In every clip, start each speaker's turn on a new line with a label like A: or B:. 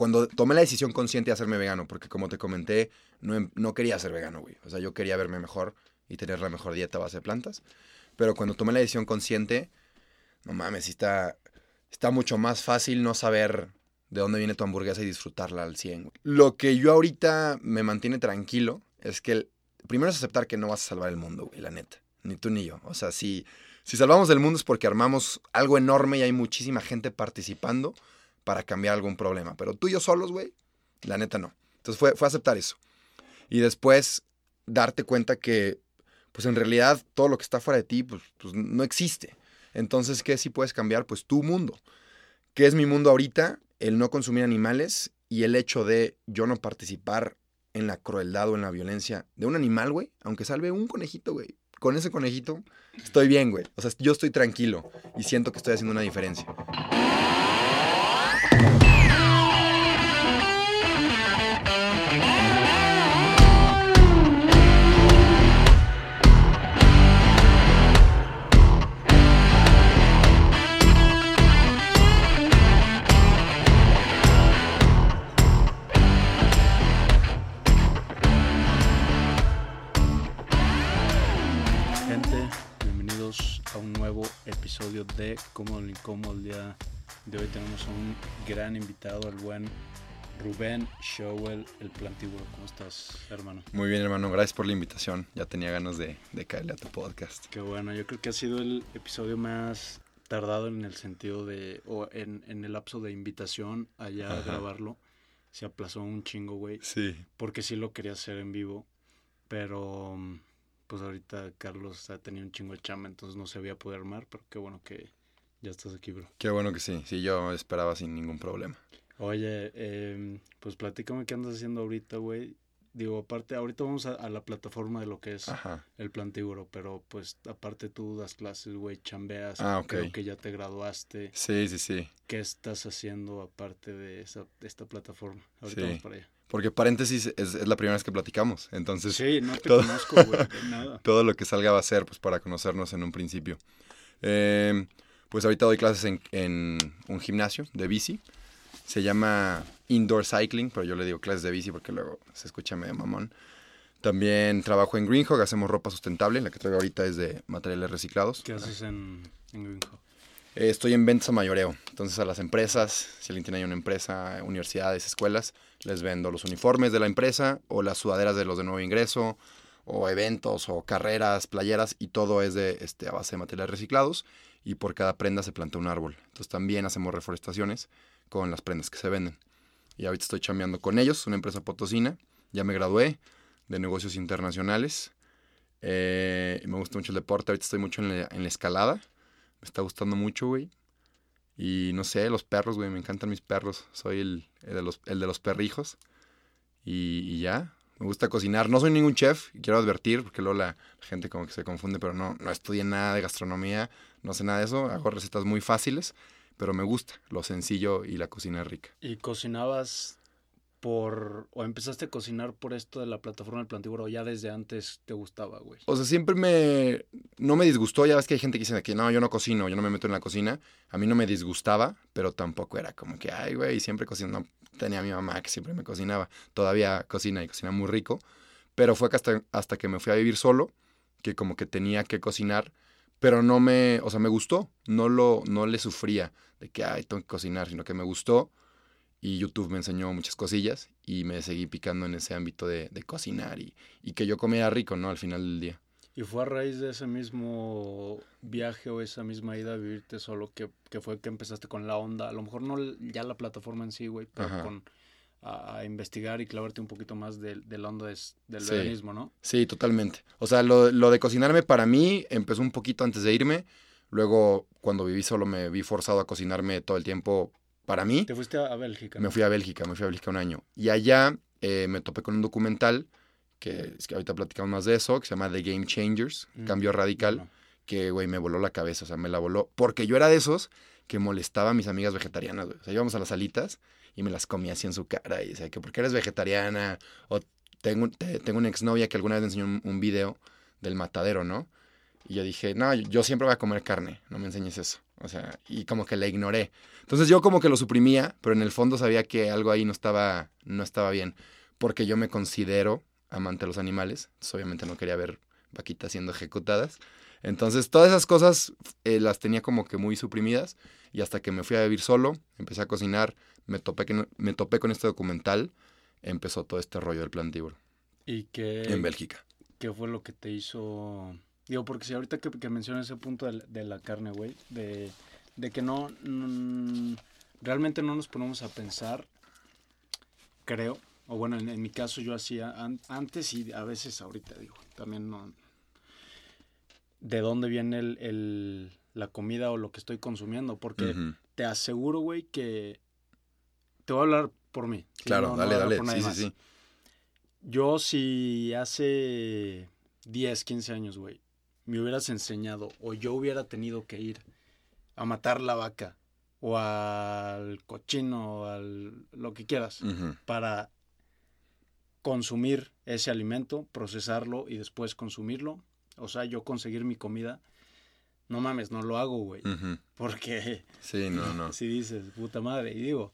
A: cuando tomé la decisión consciente de hacerme vegano, porque como te comenté, no, em, no quería ser vegano, güey. O sea, yo quería verme mejor y tener la mejor dieta a base de plantas. Pero cuando tomé la decisión consciente, no mames, está, está mucho más fácil no saber de dónde viene tu hamburguesa y disfrutarla al 100. güey. Lo que yo ahorita me mantiene tranquilo es que el- primero es aceptar que no vas a salvar el mundo, güey, la neta. Ni tú ni yo. O sea, si, si salvamos el mundo es porque armamos algo enorme y hay muchísima gente participando para cambiar algún problema. Pero tú y yo solos, güey, la neta no. Entonces fue, fue aceptar eso. Y después darte cuenta que, pues en realidad todo lo que está fuera de ti, pues, pues no existe. Entonces, ¿qué sí puedes cambiar? Pues tu mundo. ¿Qué es mi mundo ahorita? El no consumir animales y el hecho de yo no participar en la crueldad o en la violencia de un animal, güey, aunque salve un conejito, güey. Con ese conejito estoy bien, güey. O sea, yo estoy tranquilo y siento que estoy haciendo una diferencia.
B: De Cómodo lo Incómodo. El día de hoy tenemos a un gran invitado, el buen Rubén Showell, el plantívoro. ¿Cómo estás, hermano?
A: Muy bien, hermano. Gracias por la invitación. Ya tenía ganas de, de caerle a tu podcast.
B: Qué bueno, yo creo que ha sido el episodio más tardado en el sentido de, o en, en el lapso de invitación allá a grabarlo. Se aplazó un chingo, güey.
A: Sí.
B: porque sí lo quería hacer en vivo, pero mm, pues ahorita Carlos ha tenido un chingo de chamba, entonces no se había podido armar, pero qué bueno que ya estás aquí, bro.
A: Qué bueno que sí. Sí, yo esperaba sin ningún problema.
B: Oye, em, pues platícame qué andas haciendo ahorita, güey. Digo, aparte, ahorita vamos a, a la plataforma de lo que es
A: Ajá.
B: el plantíbulo, pero pues aparte tú das clases, güey, chambeas,
A: Ah,
B: creo que ya te graduaste.
A: Sí, sí, sí.
B: ¿Qué estás haciendo aparte de, esa, de esta plataforma? Ahorita
A: Sí.
B: vamos para allá.
A: Porque paréntesis es, es la primera vez que platicamos. Entonces,
B: Sí, no te
A: todo-
B: conozco, güey, nada.
A: todo lo que salga va a ser pues para conocernos en un principio. Eh, pues ahorita doy clases en, en un gimnasio de bici. Se llama Indoor Cycling, pero yo le digo clases de bici porque luego se escucha medio mamón. También trabajo en Greenhog, hacemos ropa sustentable. La que traigo ahorita es de materiales reciclados.
B: ¿Qué haces en, en Greenhow?
A: Eh, estoy en ventas a mayoreo. Entonces a las empresas, si alguien tiene ahí una empresa, universidades, escuelas, les vendo los uniformes de la empresa o las sudaderas de los de nuevo ingreso o eventos o carreras, playeras y todo es de este, a base de materiales reciclados y por cada prenda se planta un árbol. Entonces también hacemos reforestaciones con las prendas que se venden. Y ahorita estoy chambeando con ellos, una empresa potosina. Ya me gradué de negocios internacionales. Eh, me gusta mucho el deporte. Ahorita estoy mucho en la escalada. Me está gustando mucho, güey. Y no sé, los perros, güey, me encantan mis perros. Soy el, el de, los, el de los perrijos. Y, ya, me gusta cocinar. No soy ningún chef, quiero advertir, porque luego la, gente como que se confunde, pero no, no estudié nada de gastronomía, no sé nada de eso. Hago recetas muy fáciles, pero me gusta lo sencillo y la cocina rica.
B: ¿Y cocinabas por, o empezaste a cocinar por esto de la plataforma del plantívoro o ya desde antes te gustaba, güey?
A: O sea, siempre me... No me disgustó, ya ves que hay gente que dice que no, yo no cocino, yo no me meto en la cocina. A mí no me disgustaba, pero tampoco era como que, ay, güey, siempre cocino. No, tenía mi mamá que siempre me cocinaba. Todavía cocina y cocina muy rico. Pero fue hasta, hasta que me fui a vivir solo, que como que tenía que cocinar, pero no me... O sea, me gustó. No, lo, no le sufría de que, ay, tengo que cocinar, sino que me gustó. Y YouTube me enseñó muchas cosillas y me seguí picando en ese ámbito de, de cocinar y, y que yo comiera rico, ¿no? Al final del día.
B: ¿Y fue a raíz de ese mismo viaje o esa misma ida a vivirte solo que, que fue que empezaste con la onda? A lo mejor no ya la plataforma en sí, güey, pero
A: Ajá.
B: con a, a investigar y clavarte un poquito más del, del onda del
A: Sí.
B: veganismo, ¿no?
A: Sí, totalmente. O sea, lo, lo de cocinarme para mí empezó un poquito antes de irme. Luego, cuando viví solo, me vi forzado a cocinarme todo el tiempo para mí.
B: Te fuiste a, Bélgica.
A: Me fui a Bélgica, me fui a Bélgica un año. Y allá eh, me topé con un documental, que es que ahorita platicamos más de eso, que se llama The Game Changers,
B: Mm,
A: Cambio Radical, que, güey, me voló la cabeza, o sea, me la voló. Porque yo era de esos que molestaba a mis amigas vegetarianas, güey. O sea, íbamos a las salitas y me las comía así en su cara y decía que porque eres vegetariana o tengo, te- tengo una exnovia que alguna vez me enseñó un, un video del matadero, ¿no? Y yo dije, no, yo siempre voy a comer carne, no me enseñes eso. O sea, y como que la ignoré. Entonces yo como que lo suprimía, pero en el fondo sabía que algo ahí no estaba, no estaba bien. Porque yo me considero amante de los animales. Entonces, obviamente no quería ver vaquitas siendo ejecutadas. Entonces todas esas cosas eh, las tenía como que muy suprimidas. Y hasta que me fui a vivir solo, empecé a cocinar, me topé, que, me topé con este documental, empezó todo este rollo del plantívoro.
B: ¿Y qué,
A: En Bélgica.
B: qué fue lo que te hizo...? Digo, porque si ahorita que, que mencionas ese punto de, la- de la carne, güey, de, de que no, mm, realmente no nos ponemos a pensar, creo, o bueno, en, en mi caso yo hacía an- antes y a veces ahorita, digo, también no... ¿De dónde viene el, el- la comida o lo que estoy consumiendo? Porque te aseguro, güey, que... Te voy a hablar por mí.
A: Claro,
B: No- no
A: dale,
B: hablar
A: dale.
B: por nadie
A: Sí, sí, sí.
B: Yo si hace 10, 15 años, güey, me hubieras enseñado o yo hubiera tenido que ir a matar la vaca o al cochino o al lo que quieras para consumir ese alimento, procesarlo y después consumirlo, o sea, yo conseguir mi comida, no mames, no lo hago, güey, porque
A: Sí, no, no.
B: si dices, puta madre, y digo,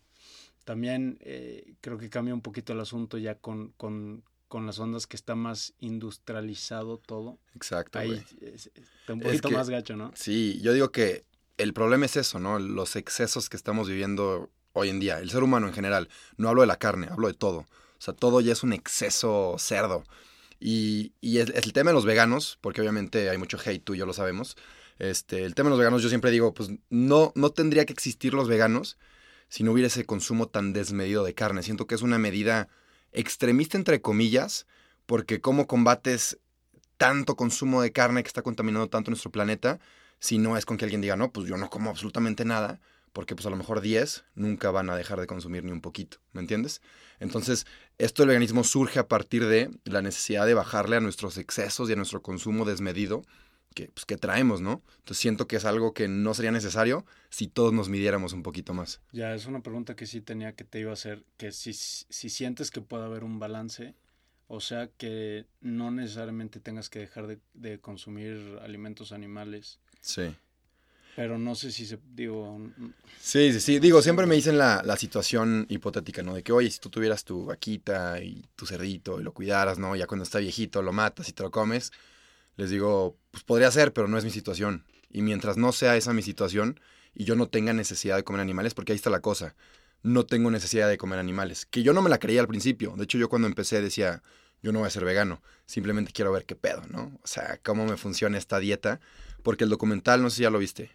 B: también eh, creo que cambia un poquito el asunto ya con, con, con las ondas que está más industrializado todo.
A: Exacto,
B: Ahí es- está un
A: Es
B: poquito
A: que-
B: más gacho, ¿no?
A: Sí, yo digo que el problema es eso, ¿no? Los excesos que estamos viviendo hoy en día. El ser humano en general. No hablo de la carne, hablo de todo. O sea, todo ya es un exceso cerdo. Y, y el tema de los veganos, porque obviamente hay mucho hate, tú y yo lo sabemos. Este, el tema de los veganos, yo siempre digo, pues no, no tendría que existir los veganos si no hubiera ese consumo tan desmedido de carne. Siento que es una medida extremista, entre comillas, porque cómo combates tanto consumo de carne que está contaminando tanto nuestro planeta si no es con que alguien diga, no, pues yo no como absolutamente nada, porque pues a lo mejor 10 nunca van a dejar de consumir ni un poquito, ¿me entiendes? Entonces, esto del veganismo surge a partir de la necesidad de bajarle a nuestros excesos y a nuestro consumo desmedido que, pues, que traemos, ¿no? Entonces siento que es algo que no sería necesario si todos nos midiéramos un poquito más.
B: Ya, es una pregunta que sí tenía que te iba a hacer, que si, si sientes que puede haber un balance, o sea, que no necesariamente tengas que dejar de, de consumir alimentos animales,
A: Sí.
B: pero no sé si se, digo,
A: Sí, sí, sí. Digo, siempre me dicen la, la situación hipotética, ¿no? De que, oye, si tú tuvieras tu vaquita y tu cerdito y lo cuidaras, ¿no? Ya cuando está viejito lo matas y te lo comes. Les digo, pues podría ser, pero no es mi situación. Y mientras no sea esa mi situación y yo no tenga necesidad de comer animales, porque ahí está la cosa. No tengo necesidad de comer animales. Que yo no me la creía al principio. De hecho, yo cuando empecé decía, yo no voy a ser vegano. Simplemente quiero ver qué pedo, ¿no? O sea, cómo me funciona esta dieta. Porque el documental, no sé si ya lo viste.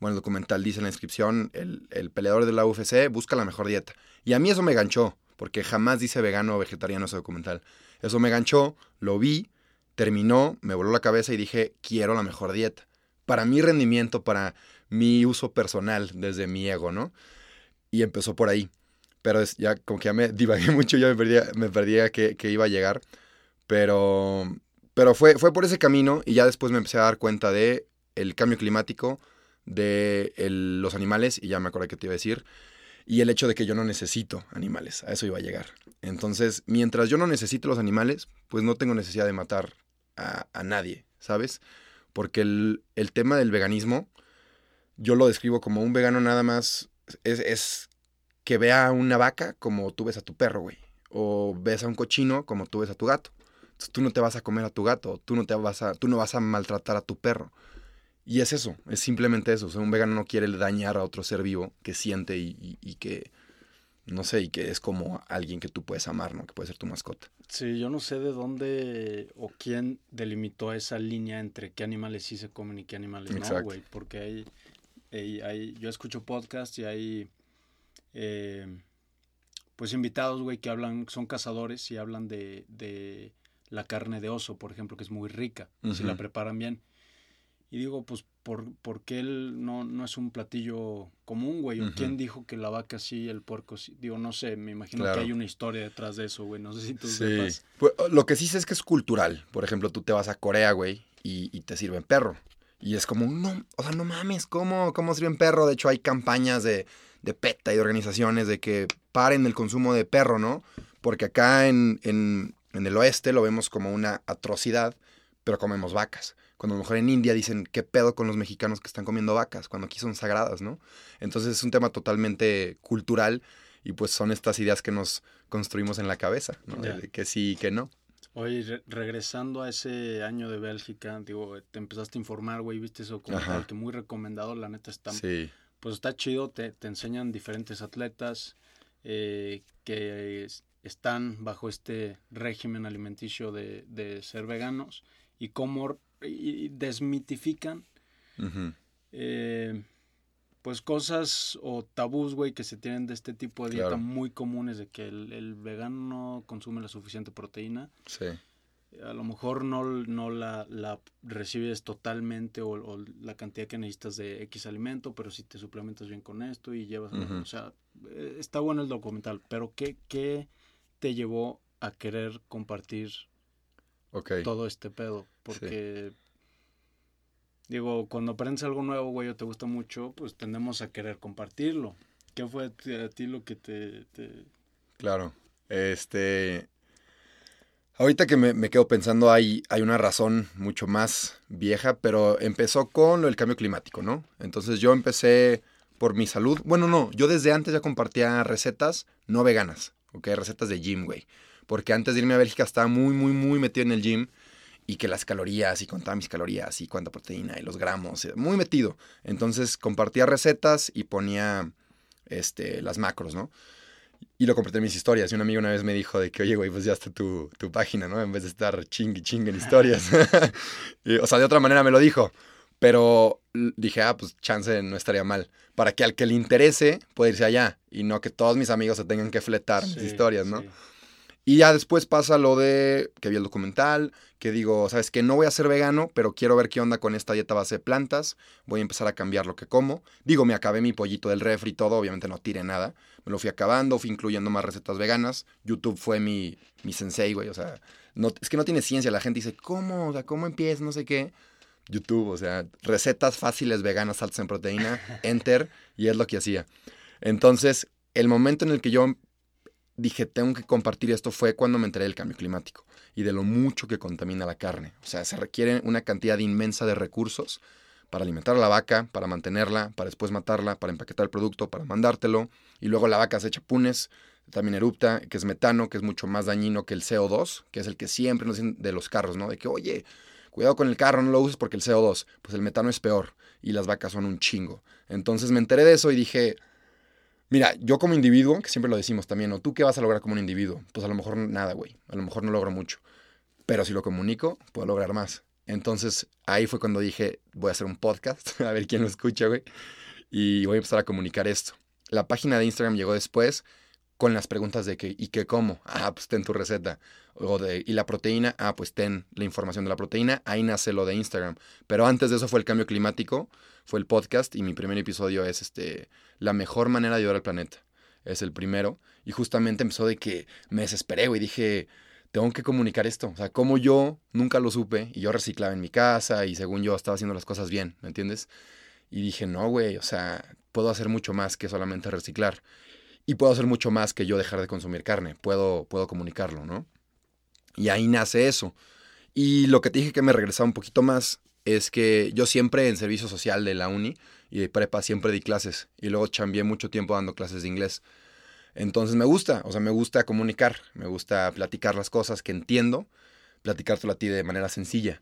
A: Bueno, el documental dice en la inscripción, el, el peleador de la UFC busca la mejor dieta. Y a mí eso me ganchó, porque jamás dice vegano o vegetariano ese documental. Eso me ganchó, lo vi, terminó, me voló la cabeza y dije, quiero la mejor dieta. Para mi rendimiento, para mi uso personal, desde mi ego, ¿no? Y empezó por ahí. Pero ya como que ya me divagué mucho, ya me perdía, me perdía que, iba a llegar. Pero, pero fue, fue por ese camino y ya después me empecé a dar cuenta de el cambio climático, de los animales, y ya me acordé que te iba a decir, y el hecho de que yo no necesito animales, a eso iba a llegar. Entonces, mientras yo no necesito los animales, pues no tengo necesidad de matar a, nadie, ¿sabes? Porque el, el tema del veganismo, yo lo describo como un vegano nada más, es, es que vea a una vaca como tú ves a tu perro, güey. O ves a un cochino como tú ves a tu gato. Entonces, tú no te vas a comer a tu gato, tú no, te vas a, tú no vas a maltratar a tu perro. Y es eso, es simplemente eso. O sea, un vegano no quiere dañar a otro ser vivo que siente y que, no sé, y que es como alguien que tú puedes amar, ¿no? Que puede ser tu mascota.
B: Sí, yo no sé de dónde o quién delimitó esa línea entre qué animales sí se comen y qué animales no, güey. Porque hay, hay, hay- yo escucho podcasts y hay, eh, pues, invitados, güey, que hablan, son cazadores y hablan de, de la carne de oso, por ejemplo, que es muy rica, si la preparan bien. Y digo, pues, ¿por, por qué él no, no es un platillo común, güey? ¿O
A: Ujú.
B: quién dijo que la vaca sí, el puerco sí? Digo, no sé, me imagino
A: Claro.
B: que hay una historia detrás de eso, güey. No sé si tú
A: Sí.
B: sepas.
A: Pues, lo que sí sé es que es cultural. Por ejemplo, tú te vas a Corea, güey, y, y te sirven perro. Y es como, no, o sea, no mames, ¿cómo, cómo sirven perro? De hecho, hay campañas de, de PETA y de organizaciones de que paren el consumo de perro, ¿no? Porque acá en, en, en el oeste lo vemos como una atrocidad, pero comemos vacas. Cuando a lo mejor en India dicen, ¿qué pedo con los mexicanos que están comiendo vacas? Cuando aquí son sagradas, ¿no? Entonces es un tema totalmente cultural y pues son estas ideas que nos construimos en la cabeza, ¿no? De que sí y que no.
B: Oye, regresando a ese año de Bélgica, digo, te empezaste a informar, güey, viste eso como que muy recomendado, la neta está... Sí. Pues está chido, te, te enseñan diferentes atletas eh, que están bajo este régimen alimenticio de, de ser veganos y cómo y desmitifican pues cosas o tabús, güey, que se tienen de este tipo de dieta muy comunes de que el, vegano no consume la suficiente proteína. Sí. A lo mejor no, no la, recibes totalmente o, la cantidad que necesitas de X alimento, pero si te suplementas bien con esto y llevas... O sea, eh, está bueno el documental, pero ¿qué, qué te llevó a querer compartir todo este pedo? Porque... Digo, cuando aprendes algo nuevo, güey, o te gusta mucho, pues tendemos a querer compartirlo. ¿Qué fue a ti lo que te,
A: Claro. Este... Ahorita que me, quedo pensando, hay, hay una razón mucho más vieja, pero empezó con lo del cambio climático, ¿no? Entonces yo empecé por mi salud. Bueno, no, yo desde antes ya compartía recetas no veganas, ¿ok? Recetas de gym, güey. Porque antes de irme a Bélgica estaba muy, muy, muy metido en el gym y que las calorías y contaba mis calorías y cuánta proteína y los gramos, eh, muy metido. Entonces compartía recetas y ponía este, las macros, ¿no? Y lo compartí en mis historias. Y un amigo una vez me dijo de que, oye, güey, pues ya está tu, tu página, ¿no? En vez de estar ching ching en historias. o sea, de otra manera me lo dijo. Pero dije, ah, pues chance no estaría mal. Para que al que le interese pueda irse allá. Y no que todos mis amigos se tengan que fletar mis historias, ¿no? Y ya después pasa lo de que vi el documental, que digo, sabes que no voy a ser vegano, pero quiero ver qué onda con esta dieta base de plantas, voy a empezar a cambiar lo que como. Digo, me acabé mi pollito del refri y todo, obviamente no tiré nada, me lo fui acabando, fui incluyendo más recetas veganas. YouTube fue mi, mi sensei, güey, o sea, no, es que no tiene ciencia, la gente dice, ¿cómo? O sea, ¿cómo empieza? No sé qué. YouTube, o sea, recetas fáciles veganas altas en proteína, enter, y es lo que hacía. Entonces, el momento en el que yo dije, tengo que compartir esto fue cuando me enteré del cambio climático y de lo mucho que contamina la carne. O sea, se requiere una cantidad inmensa de recursos para alimentar a la vaca, para mantenerla, para después matarla, para empaquetar el producto, para mandártelo. Y luego la vaca se echa punes, también erupta, que es metano, que es mucho más dañino que el CO2, que es el que siempre nos dicen de los carros, ¿no? De que, oye, cuidado con el carro, no lo uses porque el CO2, pues el metano es peor y las vacas son un chingo. Entonces me enteré de eso y dije, Mira, yo como individuo, que siempre lo decimos también, ¿o tú qué vas a lograr como un individuo? Pues a lo mejor nada, güey. A lo mejor no logro mucho. Pero si lo comunico, puedo lograr más. Entonces ahí fue cuando dije, voy a hacer un podcast, a ver quién lo escucha, güey. Y voy a empezar a comunicar esto. La página de Instagram llegó después con las preguntas de qué ¿y qué cómo? Ah, pues ten tu receta. O de, ¿y la proteína? Ah, pues ten la información de la proteína. Ahí nace lo de Instagram. Pero antes de eso fue el cambio climático fue el podcast y mi primer episodio es este, la mejor manera de ayudar al planeta. Es el primero. Y justamente empezó de que me desesperé, güey. Dije, tengo que comunicar esto. O sea, como yo nunca lo supe y yo reciclaba en mi casa y según yo estaba haciendo las cosas bien, ¿me entiendes? Y dije, no, güey, o sea, puedo hacer mucho más que solamente reciclar. Y puedo hacer mucho más que yo dejar de consumir carne. Puedo, puedo comunicarlo, ¿no? Y ahí nace eso. Y lo que te dije que me regresaba un poquito más es que yo siempre en servicio social de la uni y de prepa siempre di clases y luego chambié mucho tiempo dando clases de inglés. Entonces me gusta, o sea, me gusta comunicar, me gusta platicar las cosas que entiendo, platicártelo a ti de manera sencilla.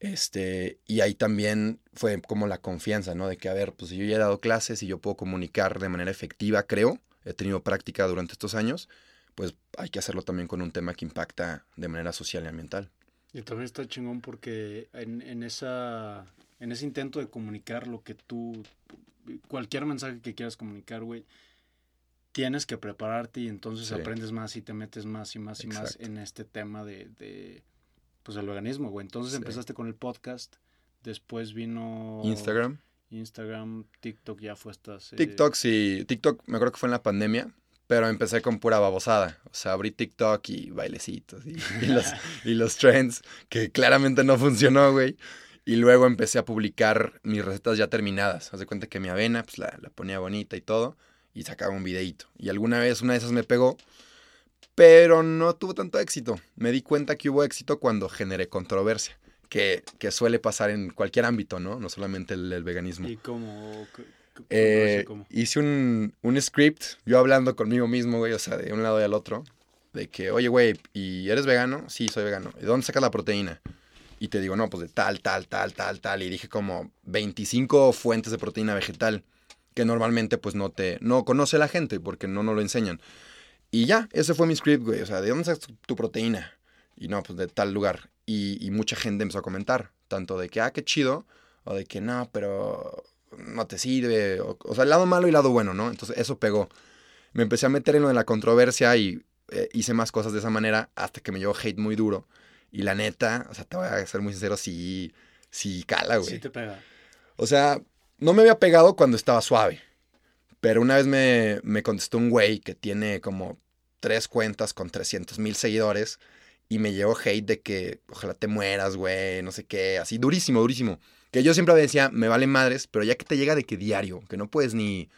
A: Este, y ahí también fue como la confianza, ¿no? De que, a ver, pues si yo ya he dado clases y yo puedo comunicar de manera efectiva, creo, he tenido práctica durante estos años, pues hay que hacerlo también con un tema que impacta de manera social y ambiental.
B: Y también está chingón porque en, en, esa, en ese intento de comunicar lo que tú, cualquier mensaje que quieras comunicar, güey, tienes que prepararte y entonces aprendes más y te metes más y más y más en este tema de, de pues el organismo, güey. Entonces empezaste con el podcast, después vino...
A: Instagram.
B: Instagram, TikTok ya fue estas...
A: TikTok sí, TikTok me acuerdo que fue en la pandemia pero empecé con pura babosada. O sea, abrí TikTok y bailecitos y, los, y los trends, que claramente no funcionó, güey. Y luego empecé a publicar mis recetas ya terminadas. Haz de cuenta que mi avena, pues la, la, ponía bonita y todo, y sacaba un videito. Y alguna vez una de esas me pegó, pero no tuvo tanto éxito. Me di cuenta que hubo éxito cuando generé controversia. Que, que suele pasar en cualquier ámbito, ¿no? No solamente el, el veganismo.
B: ¿Y cómo? c-
A: Eh,
B: cómo?
A: hice un, un script, yo hablando conmigo mismo, güey, o sea, de un lado y al otro, de que, oye, güey, ¿y eres vegano? Sí, soy vegano. ¿Y dónde sacas la proteína? Y te digo, no, pues de tal, tal, tal, tal, tal. Y dije como 25 fuentes de proteína vegetal que normalmente pues no te, no conoce la gente porque no nos lo enseñan. Y ya, ese fue mi script, güey. O sea, ¿de dónde sacas tu, tu proteína? Y no, pues de tal lugar. Y, y mucha gente empezó a comentar, tanto de que, ah, qué chido, o de que no, pero no te sirve. O, o sea, el lado malo y el lado bueno, ¿no? Entonces eso pegó. Me empecé a meter en lo de la controversia y eh, hice más cosas de esa manera hasta que me llevó hate muy duro. Y la neta, o sea, te voy a ser muy sincero, sí, sí cala, güey.
B: Sí te pega.
A: O sea, no me había pegado cuando estaba suave. Pero una vez me, me contestó un güey que tiene como tres cuentas con 300 mil seguidores y me llegó hate de que ojalá te mueras, güey, no sé qué, así durísimo, durísimo. Que yo siempre decía, me vale madres, pero ya que te llega de que diario, que no puedes ni,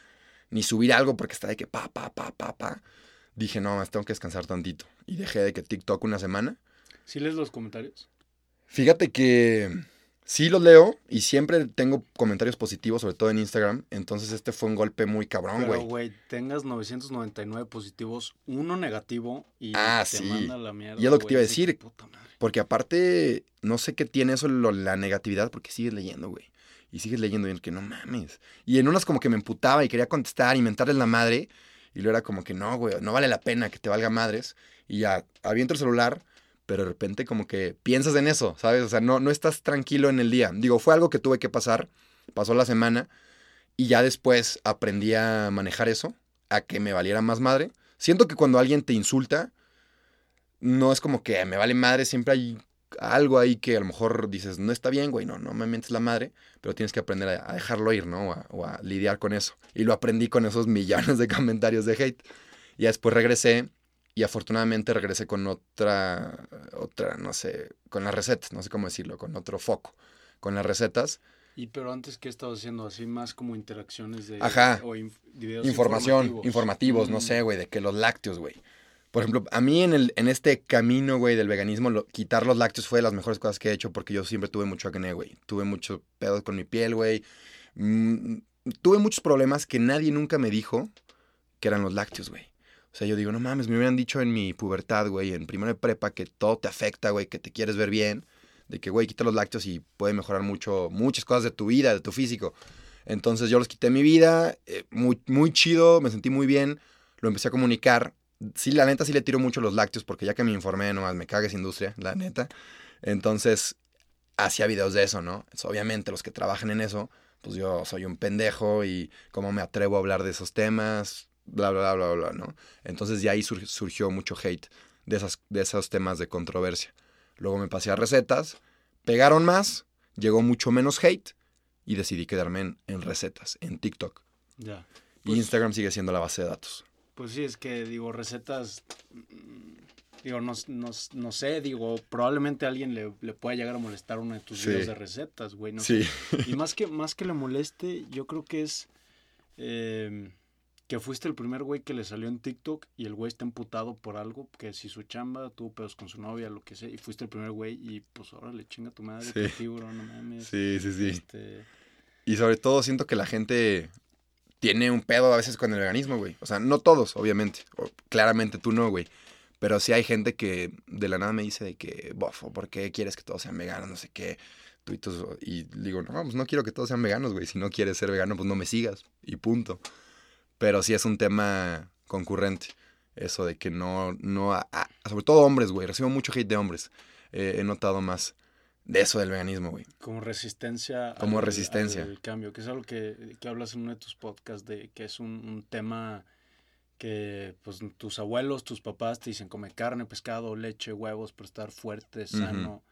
A: ni subir algo porque está de que pa, pa, pa, pa, pa, dije, no, más tengo que descansar tantito. Y dejé de que TikTok una semana.
B: ¿Sí lees los comentarios?
A: Fíjate que sí los leo y siempre tengo comentarios positivos, sobre todo en Instagram. Entonces este fue un golpe muy cabrón,
B: Pero,
A: güey.
B: güey, tengas 999 positivos, uno negativo y
A: Ah,
B: te
A: sí.
B: manda la mierda.
A: Y es lo que te
B: güey,
A: iba a decir. Porque aparte, no sé qué tiene eso, lo- la negatividad, porque sigues leyendo, güey. Y sigues leyendo y es que no mames. Y en unas como que me emputaba y quería contestar y mentarles la madre. Y luego era como que no, güey, no vale la pena que te valga madres. Y ya, aviento el celular, pero de repente como que piensas en eso, ¿sabes? O sea, no, no estás tranquilo en el día. Digo, fue algo que tuve que pasar, pasó la semana. Y ya después aprendí a manejar eso, a que me valiera más madre. Siento que cuando alguien te insulta, no es como que me vale madre, siempre hay algo ahí que a lo mejor dices, no está bien, güey, no, no me mientes la madre, pero tienes que aprender a, dejarlo ir, ¿no? O a, lidiar con eso. Y lo aprendí con esos millones de comentarios de hate. Y después regresé y afortunadamente regresé con otra, otra, no sé, con las recetas, no sé cómo decirlo, con otro foco, con las recetas.
B: Y pero antes, ¿qué estabas haciendo? Así más como interacciones de...
A: Ajá.
B: O inf- videos
A: Información,
B: informativos.
A: informativos, no
B: Mm.
A: sé, güey, de que los lácteos, güey. Por ejemplo, a mí en, el, en este camino, güey, del veganismo, lo- quitar los lácteos fue de las mejores cosas que he hecho porque yo siempre tuve mucho acné, güey. Tuve muchos pedos con mi piel, güey. Mm, tuve muchos problemas que nadie nunca me dijo que eran los lácteos, güey. O sea, yo digo, no mames, me hubieran dicho en mi pubertad, güey, en primero de prepa, que todo te afecta, güey, que te quieres ver bien. De que, güey, quita los lácteos y puede mejorar mucho, muchas cosas de tu vida, de tu físico. Entonces yo los quité mi vida, eh, muy, muy chido, me sentí muy bien, lo empecé a comunicar. Sí, la neta sí le tiro mucho los lácteos porque ya que me informé, nomás me caga esa industria, la neta. Entonces hacía videos de eso, ¿no? Obviamente los que trabajan en eso, pues yo soy un pendejo y cómo me atrevo a hablar de esos temas, bla, bla, bla, bla, bla, ¿no? Entonces de ahí sur- surgió mucho hate de, esas, de esos temas de controversia. Luego me pasé a recetas, pegaron más, llegó mucho menos hate y decidí quedarme en, en recetas, en TikTok.
B: Ya.
A: Y
B: Pues-
A: Instagram sigue siendo la base de datos.
B: Pues sí, es que digo, recetas, mm, digo, no, no, no sé, digo, probablemente a alguien le, le pueda llegar a molestar uno de tus
A: Sí.
B: videos de recetas, güey, no sé.
A: Sí,
B: Y más que, más que le moleste, yo creo que es eh, que fuiste el primer güey que le salió en TikTok y el güey está emputado por algo, que si su chamba, tuvo pedos con su novia, lo que sea, y fuiste el primer güey y pues ahora le chinga tu madre,
A: Sí.
B: por ti, bro, no mames.
A: sí, sí, sí.
B: Este,
A: Y sobre todo siento que la gente tiene un pedo a veces con el veganismo, güey. O sea, no todos, obviamente. O, claramente tú no, güey. Pero sí hay gente que de la nada me dice de que, bofo, ¿por qué quieres que todos sean veganos? No sé qué. Y digo, no, pues no quiero que todos sean veganos, güey. Si no quieres ser vegano, pues no me sigas. Y punto. Pero sí es un tema concurrente. Eso de que no, no, a- a- sobre todo hombres, güey. Recibo mucho hate de hombres. Eh, he notado más de eso del veganismo, güey.
B: como resistencia.
A: Como
B: al-
A: resistencia.
B: al cambio, que es algo que, que hablas en uno de tus podcasts, de que es un, un tema que pues tus abuelos, tus papás te dicen come carne, pescado, leche, huevos para estar fuerte, sano.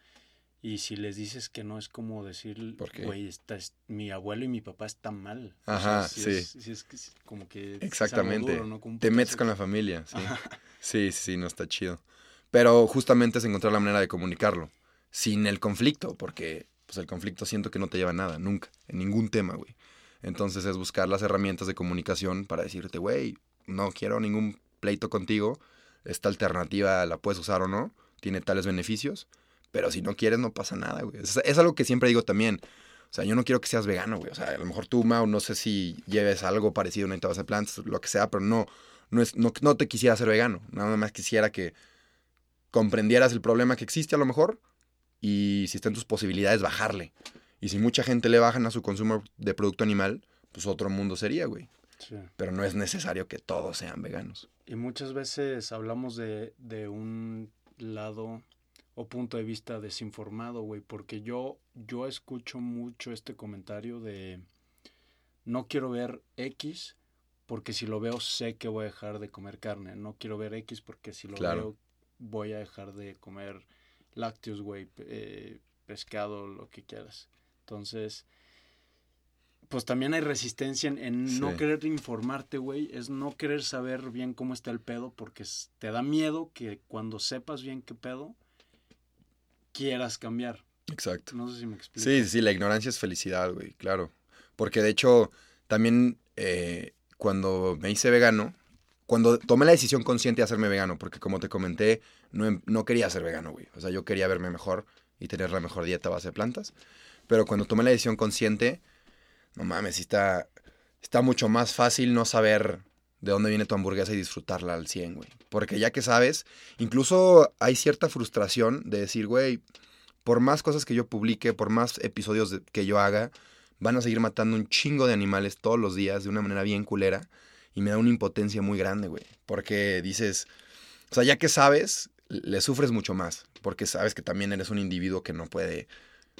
B: Y si les dices que no es como decir, güey, mi abuelo y mi papá están mal. O
A: Ajá,
B: sí
A: sí.
B: es- sí es que es como que
A: Exactamente.
B: duro, ¿no? Como
A: Te metes con la familia, sí.
B: Ajá.
A: Sí, sí, sí, no está chido. Pero justamente es encontrar la manera de comunicarlo. Sin el conflicto, porque pues el conflicto siento que no te lleva a nada, nunca, en ningún tema, güey. Entonces es buscar las herramientas de comunicación para decirte, güey, no quiero ningún pleito contigo, esta alternativa la puedes usar o no, tiene tales beneficios, Pero si no quieres, no pasa nada, güey. Es, es algo que siempre digo también. O sea, yo no quiero que seas vegano, güey. O sea, a lo mejor tú, Mau, no sé si lleves algo parecido, no te vas a plantas, lo que sea, pero no, no, es, no, no te quisiera ser vegano. Nada más quisiera que comprendieras el problema que existe a lo mejor y si está en tus posibilidades, bajarle. Y si mucha gente le bajan a su consumo de producto animal, pues otro mundo sería, güey.
B: Sí.
A: Pero no es necesario que todos sean veganos.
B: Y muchas veces hablamos de, de un lado o punto de vista desinformado, güey, porque yo, yo escucho mucho este comentario de no quiero ver X porque si lo veo sé que voy a dejar de comer carne, no quiero ver X porque si lo
A: Claro.
B: veo voy a dejar de comer lácteos, güey, eh, pescado, lo que quieras. Entonces, pues también hay resistencia en, en no querer informarte, güey. Es no querer saber bien cómo está el pedo porque te da miedo que cuando sepas bien qué pedo, quieras cambiar.
A: Exacto.
B: No sé si me explico.
A: Sí, sí, la ignorancia es felicidad, güey, claro. Porque de hecho, también eh, cuando me hice vegano, cuando tomé la decisión consciente de hacerme vegano, porque como te comenté, no, em- no quería ser vegano, güey. O sea, yo quería verme mejor y tener la mejor dieta a base de plantas. Pero cuando tomé la decisión consciente, no mames, está, está mucho más fácil no saber de dónde viene tu hamburguesa y disfrutarla al 100, güey. Porque ya que sabes, incluso hay cierta frustración de decir, güey, por más cosas que yo publique, por más episodios que yo haga, van a seguir matando un chingo de animales todos los días de una manera bien culera. Y me da una impotencia muy grande, güey. Porque dices, o sea, ya que sabes, le sufres mucho más. Porque sabes que también eres un individuo que no puede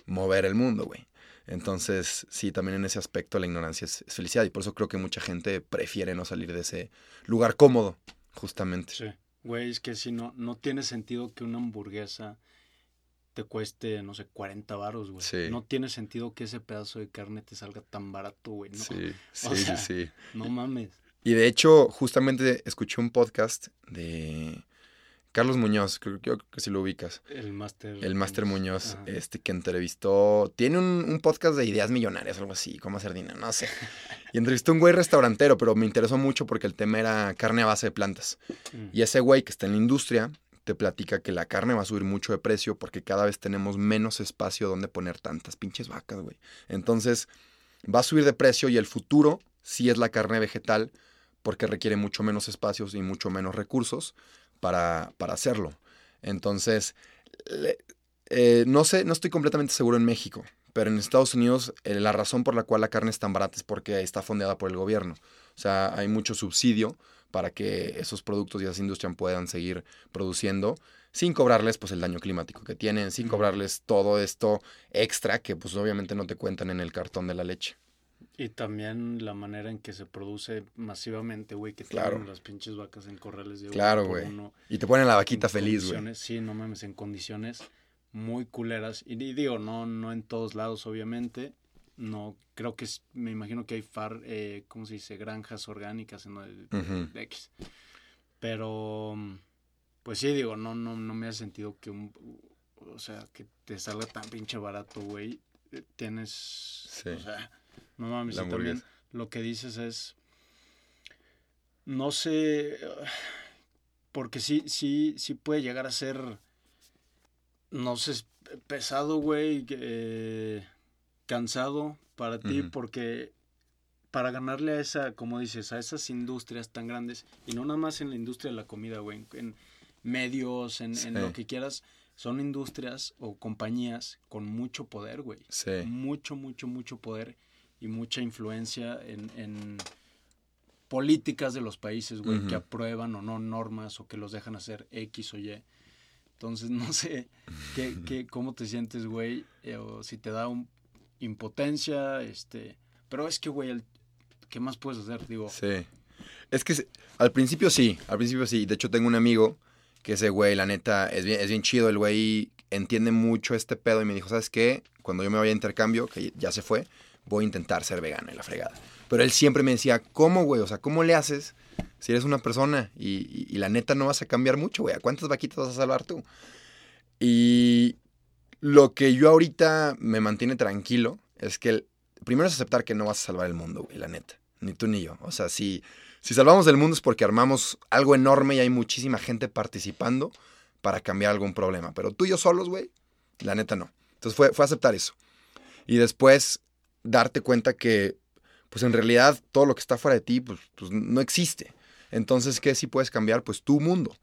A: mover el mundo, güey. Entonces, sí, también en ese aspecto la ignorancia es, es felicidad. Y por eso creo que mucha gente prefiere no salir de ese lugar cómodo, justamente.
B: Sí. Güey, es que si no, no tiene sentido que una hamburguesa te cueste, no sé, 40 varos, güey.
A: Sí.
B: No tiene sentido que ese pedazo de carne te salga tan barato, güey. No,
A: Sí, sí,
B: O sea,
A: sí, sí.
B: no mames.
A: Y de hecho, justamente escuché un podcast de Carlos Muñoz, creo, creo que si lo ubicas.
B: El máster.
A: El Máster Muñoz, este que entrevistó. Tiene un, un podcast de ideas millonarias, algo así, cómo hacer dinero, no sé. Y entrevistó a un güey restaurantero, pero me interesó mucho porque el tema era carne a base de plantas.
B: Mm.
A: Y ese güey que está en la industria te platica que la carne va a subir mucho de precio porque cada vez tenemos menos espacio donde poner tantas pinches vacas, güey. Entonces, va a subir de precio y el futuro sí es la carne vegetal porque requiere mucho menos espacios y mucho menos recursos para, para hacerlo. Entonces, le- eh, no sé, no estoy completamente seguro en México, pero en Estados Unidos eh, la razón por la cual la carne es tan barata es porque está fondeada por el gobierno. O sea, hay mucho subsidio para que esos productos y esas industrias puedan seguir produciendo sin cobrarles pues el daño climático que tienen, sin cobrarles todo esto extra que pues obviamente no te cuentan en el cartón de la leche.
B: Y también la manera en que se produce masivamente, güey, que
A: Claro.
B: tienen las pinches vacas en corrales de
A: Claro, güey. Y te ponen la vaquita feliz, güey.
B: Sí, no mames, en condiciones muy culeras. Y, di- digo, no, no en todos lados, obviamente. No, creo que es- me imagino que hay far, eh, ¿cómo se dice? Granjas orgánicas en el de X. Pero, pues sí, digo, no, no, no me ha sentido que un, o sea, que te salga tan pinche barato, güey. Eh, Tienes,
A: Sí.
B: o sea, no mames, y también lo que dices es, no sé, porque sí, sí, sí puede llegar a ser, no sé, pesado, güey, eh, cansado para ti, porque para ganarle a esa, como dices, a esas industrias tan grandes, y no nada más en la industria de la comida, güey, en, medios, en, en lo que quieras, son industrias o compañías con mucho poder, güey.
A: Sí.
B: Mucho, mucho, mucho poder y mucha influencia en, en políticas de los países, güey,
A: Ujú.
B: que aprueban o no normas o que los dejan hacer X o Y. Entonces, no sé qué, qué, cómo te sientes, güey, eh, o si te da un impotencia, este... Pero es que, güey, el- ¿qué más puedes hacer? Digo,
A: Sí. Es que al principio sí, al principio sí. De hecho, tengo un amigo que ese güey, la neta, es bien, es bien chido. El güey entiende mucho este pedo y me dijo, ¿sabes qué? Cuando yo me vaya a intercambio, que ya se fue, voy a intentar ser vegano y la fregada. Pero él siempre me decía, ¿cómo, güey? O sea, ¿cómo le haces si eres una persona? Y, la neta no vas a cambiar mucho, güey. ¿A cuántas vaquitas vas a salvar tú? Y lo que yo ahorita me mantiene tranquilo es que el- primero es aceptar que no vas a salvar el mundo, güey, la neta. Ni tú ni yo. O sea, si, si salvamos el mundo es porque armamos algo enorme y hay muchísima gente participando para cambiar algún problema. Pero tú y yo solos, güey, La neta no. Entonces fue, fue aceptar eso. Y después darte cuenta que, pues en realidad, todo lo que está fuera de ti, pues, pues no existe. Entonces, ¿qué sí puedes cambiar? Pues tu mundo.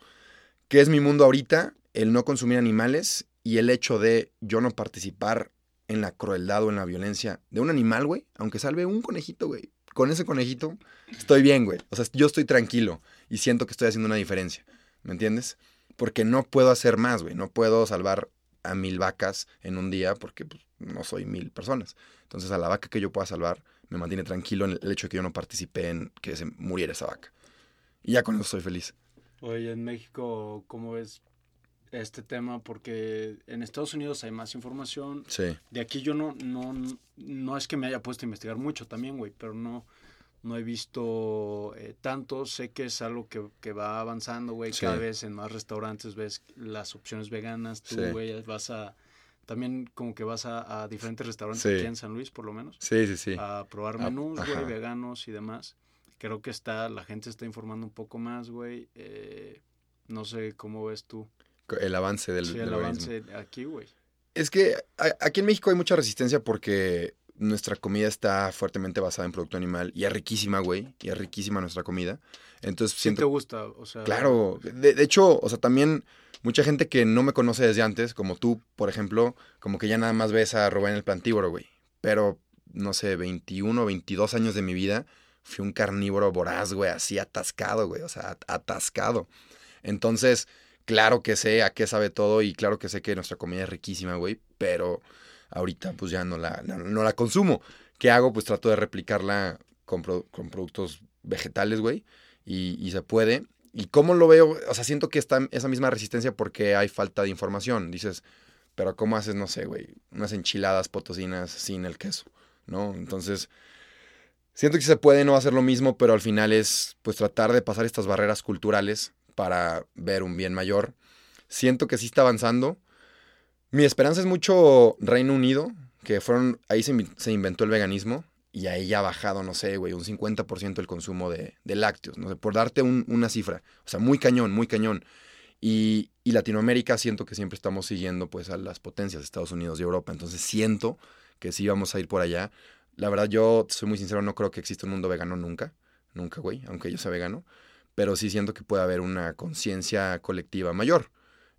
A: ¿Qué es mi mundo ahorita? El no consumir animales y el hecho de yo no participar en la crueldad o en la violencia de un animal, güey, aunque salve un conejito, güey. Con ese conejito estoy bien, güey. O sea, yo estoy tranquilo y siento que estoy haciendo una diferencia. ¿Me entiendes? Porque no puedo hacer más, güey. No puedo salvar a mil vacas en un día porque pues, no soy mil personas. Entonces, a la vaca que yo pueda salvar me mantiene tranquilo en el hecho de que yo no participé en que se muriera esa vaca. Y ya con eso estoy feliz.
B: Oye, en México, ¿cómo ves este tema? Porque en Estados Unidos hay más información.
A: Sí.
B: De aquí yo no, no, no es que me haya puesto a investigar mucho también, güey, pero no, no he visto eh, tanto. Sé que es algo que, que va avanzando, güey. Cada vez en más restaurantes ves las opciones veganas. Tú, güey, vas a... También como que vas a, a diferentes restaurantes aquí en San Luis, por lo menos.
A: Sí, sí, sí.
B: A probar menús, güey, veganos y demás creo que está, la gente está informando un poco más, güey. Eh, no sé cómo ves tú.
A: El avance del,
B: sí, el avance aquí, güey.
A: Es que aquí en México hay mucha resistencia porque nuestra comida está fuertemente basada en producto animal y es riquísima, güey, y es riquísima nuestra comida. Entonces
B: sí te gusta, o sea.
A: Claro, de, de, hecho, o sea, también mucha gente que no me conoce desde antes, como tú, por ejemplo, como que ya nada más ves a Rubén el plantívoro, güey. Pero, no sé, 21, 22 años de mi vida fui un carnívoro voraz, güey, así atascado, güey, o sea, atascado. Entonces, claro que sé a qué sabe todo y claro que sé que nuestra comida es riquísima, güey, pero ahorita pues ya no la, no, la consumo. ¿Qué hago? Pues trato de replicarla con, con productos vegetales, güey, y, y, se puede. ¿Y cómo lo veo? O sea, siento que está esa misma resistencia porque hay falta de información. Dices, pero ¿cómo haces, no sé, güey, unas enchiladas potosinas sin el queso? ¿No? Entonces, Siento que se puede, no hacer lo mismo, pero al final es pues tratar de pasar estas barreras culturales para ver un bien mayor. Siento que sí está avanzando. Mi esperanza es mucho Reino Unido, que fueron, ahí se, inventó el veganismo y ahí ya ha bajado, no sé, güey, un 50% el consumo de, lácteos, no sé, por darte una cifra. O sea, muy cañón, muy cañón. Y, y, Latinoamérica siento que siempre estamos siguiendo pues a las potencias, Estados Unidos y Europa. Entonces siento que sí vamos a ir por allá. La verdad, yo soy muy sincero, no creo que exista un mundo vegano nunca. Nunca, güey, aunque yo sea vegano. Pero sí siento que puede haber una conciencia colectiva mayor.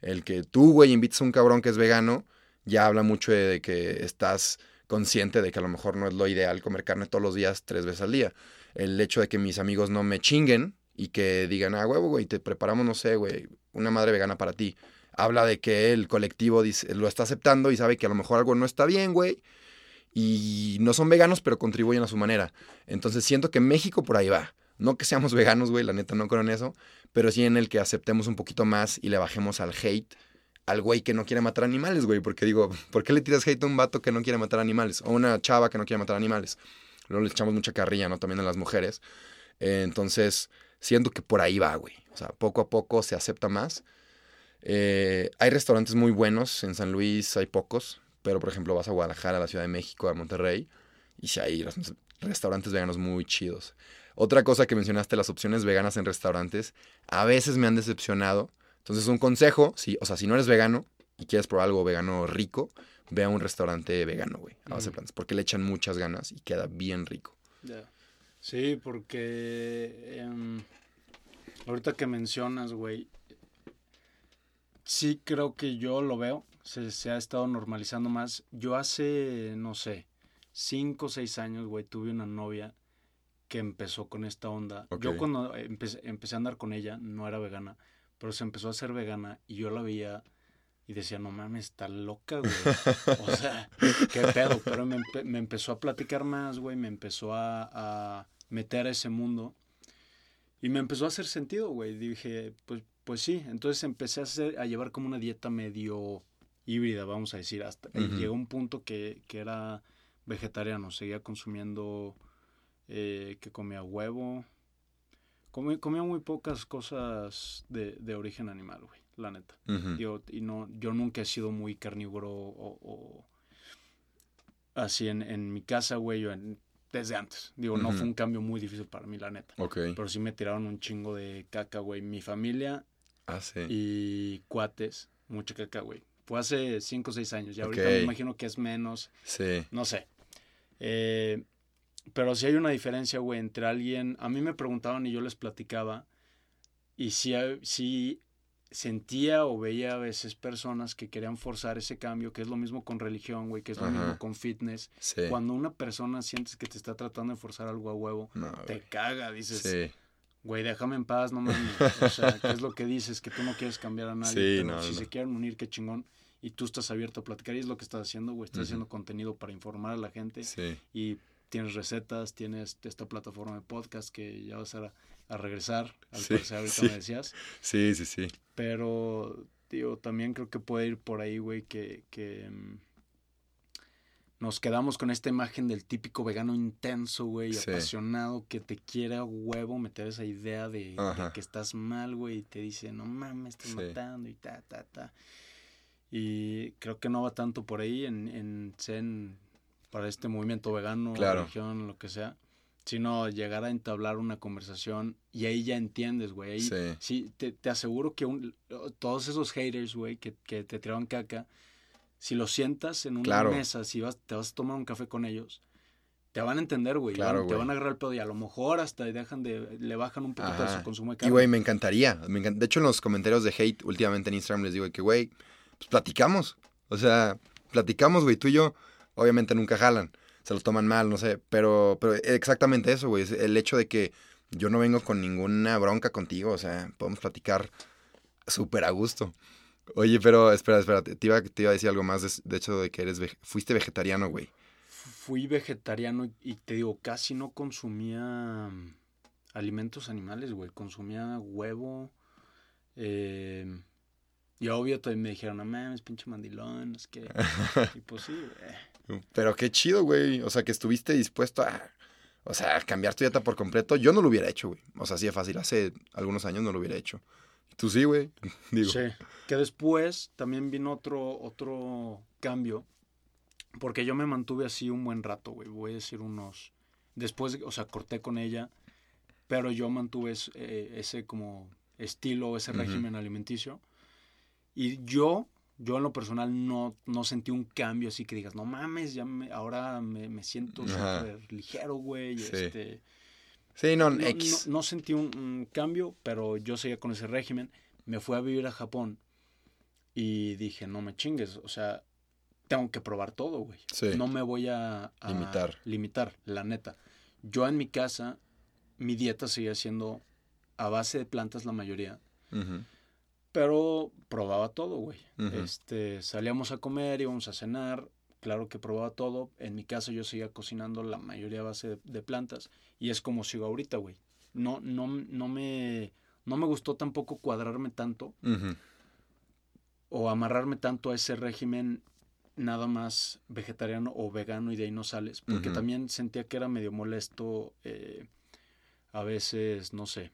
A: El que tú, güey, invites a un cabrón que es vegano, ya habla mucho de, que estás consciente de que a lo mejor no es lo ideal comer carne todos los días, tres veces al día. El hecho de que mis amigos no me chinguen y que digan, ah, huevo, güey, te preparamos, no sé, güey, una madre vegana para ti. Habla de que el colectivo lo está aceptando y sabe que a lo mejor algo no está bien, güey, y no son veganos, pero contribuyen a su manera. Entonces siento que México por ahí va. No que seamos veganos, güey, la neta no creo en eso, pero sí en el que aceptemos un poquito más y le bajemos al hate al güey que no quiere matar animales, güey, porque digo, ¿por qué le tiras hate a un vato que no quiere matar animales? O una chava que no quiere matar animales. Luego le echamos mucha carrilla, ¿no? También a las mujeres. Eh, entonces, siento que por ahí va, güey. O sea, poco a poco se acepta más. Eh, hay restaurantes muy buenos en San Luis, hay pocos. Pero, por ejemplo, vas a Guadalajara, a la Ciudad de México, a Monterrey, y si hay restaurantes veganos muy chidos. Otra cosa que mencionaste, las opciones veganas en restaurantes, a veces me han decepcionado. Entonces, un consejo, si, o sea, si no eres vegano y quieres probar algo vegano rico, ve a un restaurante vegano, güey, a base de plantas, porque le echan muchas ganas y queda bien rico.
B: Sí, porque em, ahorita que mencionas, güey, sí creo que yo lo veo se, ha estado normalizando más. Yo hace, no sé, cinco o seis años, güey, tuve una novia que empezó con esta onda. Yo cuando empecé, empecé, a andar con ella, no era vegana, pero se empezó a hacer vegana y yo la veía y decía, no mames, está loca, güey. o sea, qué pedo. Pero me, me empezó a platicar más, güey, me empezó a, a, meter a ese mundo y me empezó a hacer sentido, güey. Dije, pues, pues sí. Entonces empecé a, hacer, a llevar como una dieta medio híbrida, vamos a decir, hasta llegó un punto que, era vegetariano, seguía consumiendo, eh, que comía huevo, comía, muy pocas cosas de, origen animal, güey, la neta. yo, y no, yo nunca he sido muy carnívoro o, así en, mi casa, güey, desde antes. Digo, no fue un cambio muy difícil para mí, la neta. Pero sí me tiraron un chingo de caca, güey. Mi familia
A: ah, sí.
B: y cuates, mucha caca, güey Fue hace 5 o 6 años. Ya ahorita
A: Ok.
B: me imagino que es menos.
A: Sí.
B: No sé. Eh, pero sí hay una diferencia, güey, entre alguien. A mí me preguntaban y yo les platicaba. Y sí, hay- sí sentía o veía a veces personas que querían forzar ese cambio, que es lo mismo con religión, güey, que es lo
A: Ajá.
B: mismo con fitness.
A: Sí.
B: Cuando una persona sientes que te está tratando de forzar algo a huevo,
A: No,
B: te
A: güey.
B: caga, dices,
A: Sí.
B: güey, déjame en paz, no mames. O sea, ¿qué es lo que dices? Que tú no quieres cambiar a nadie.
A: Sí,
B: pero
A: no,
B: si
A: no.
B: se quieren unir, qué chingón. Y tú estás abierto a platicar y es lo que estás haciendo, güey. Estás haciendo contenido para informar a la gente
A: Sí.
B: y tienes recetas, tienes esta plataforma de podcast que ya vas a, a regresar, al
A: Sí,
B: parecer ahorita
A: sí.
B: me decías.
A: Sí, sí, sí.
B: Pero, tío, también creo que puede ir por ahí, güey, que, que mm, nos quedamos con esta imagen del típico vegano intenso, güey,
A: Sí.
B: apasionado, que te quiere a huevo meter esa idea de, que estás mal, güey, y te dice, no mames, estás matando y ta, ta, ta. Y creo que no va tanto por ahí en, en Zen para este movimiento vegano,
A: Claro.
B: religión, lo que sea, sino llegar a entablar una conversación y ahí ya entiendes, güey. Ahí,
A: Sí.
B: Sí, te, te aseguro que un- todos esos haters, güey, que, que te tiraban caca, si los sientas en una
A: Claro.
B: mesa, si vas, te vas a tomar un café con ellos, te van a entender, güey.
A: Claro,
B: van- te van a agarrar el pedo y a lo mejor hasta dejan de, le bajan un poquito
A: Ajá.
B: su consumo de
A: Y,
B: carne.
A: güey, me encantaría. me encan- De hecho, en los comentarios de hate últimamente en Instagram les digo que, güey, pues platicamos. O sea, platicamos, güey, tú y yo. Obviamente nunca jalan. Se lo toman mal, no sé. Pero, pero exactamente eso, güey. es El hecho de que yo no vengo con ninguna bronca contigo. O sea, podemos platicar súper a gusto. Oye, pero espera, espera. Te iba, te iba a decir algo más de, de hecho de que eres vege- fuiste vegetariano, güey.
B: Fui vegetariano y, y te digo, casi no consumía mm, alimentos animales, güey. Consumía huevo. eh, y obvio también me dijeron, no mames, pinche mandilón, es que... y pues sí, güey.
A: Pero qué chido, güey. O sea, que estuviste dispuesto a. O sea, cambiar tu dieta por completo. Yo no lo hubiera hecho, güey. O sea, así de fácil. Hace algunos años no lo hubiera hecho. Tú sí, güey. Digo.
B: Sí. Que después también vino otro, otro cambio. Porque yo me mantuve así un buen rato, güey. Voy a decir unos. Después, o sea, corté con ella. Pero yo mantuve es- eh, ese como estilo, ese
A: Ujú.
B: régimen alimenticio. Y yo, yo en lo personal no, no sentí un cambio así que digas, no mames, ya me, ahora me, me siento súper ligero, güey.
A: Sí.
B: Este,
A: Sí, no,
B: no,
A: X.
B: no- no sentí un, un cambio, pero yo seguía con ese régimen. Me fui a vivir a Japón y dije, no me chingues, o sea, tengo que probar todo, güey.
A: Sí.
B: No me voy a, a
A: Limitar.
B: limitar, la neta. Yo en mi casa, mi dieta seguía siendo a base de plantas la mayoría,
A: Ujú.
B: Pero probaba todo, güey. Este, salíamos a comer, íbamos a cenar, claro que probaba todo. En mi casa yo seguía cocinando la mayoría a base de, de plantas y es como sigo ahorita, güey. No, no, no me, no me gustó tampoco cuadrarme tanto o amarrarme tanto a ese régimen nada más vegetariano o vegano y de ahí no sales, porque también sentía que era medio molesto eh, a veces, no sé,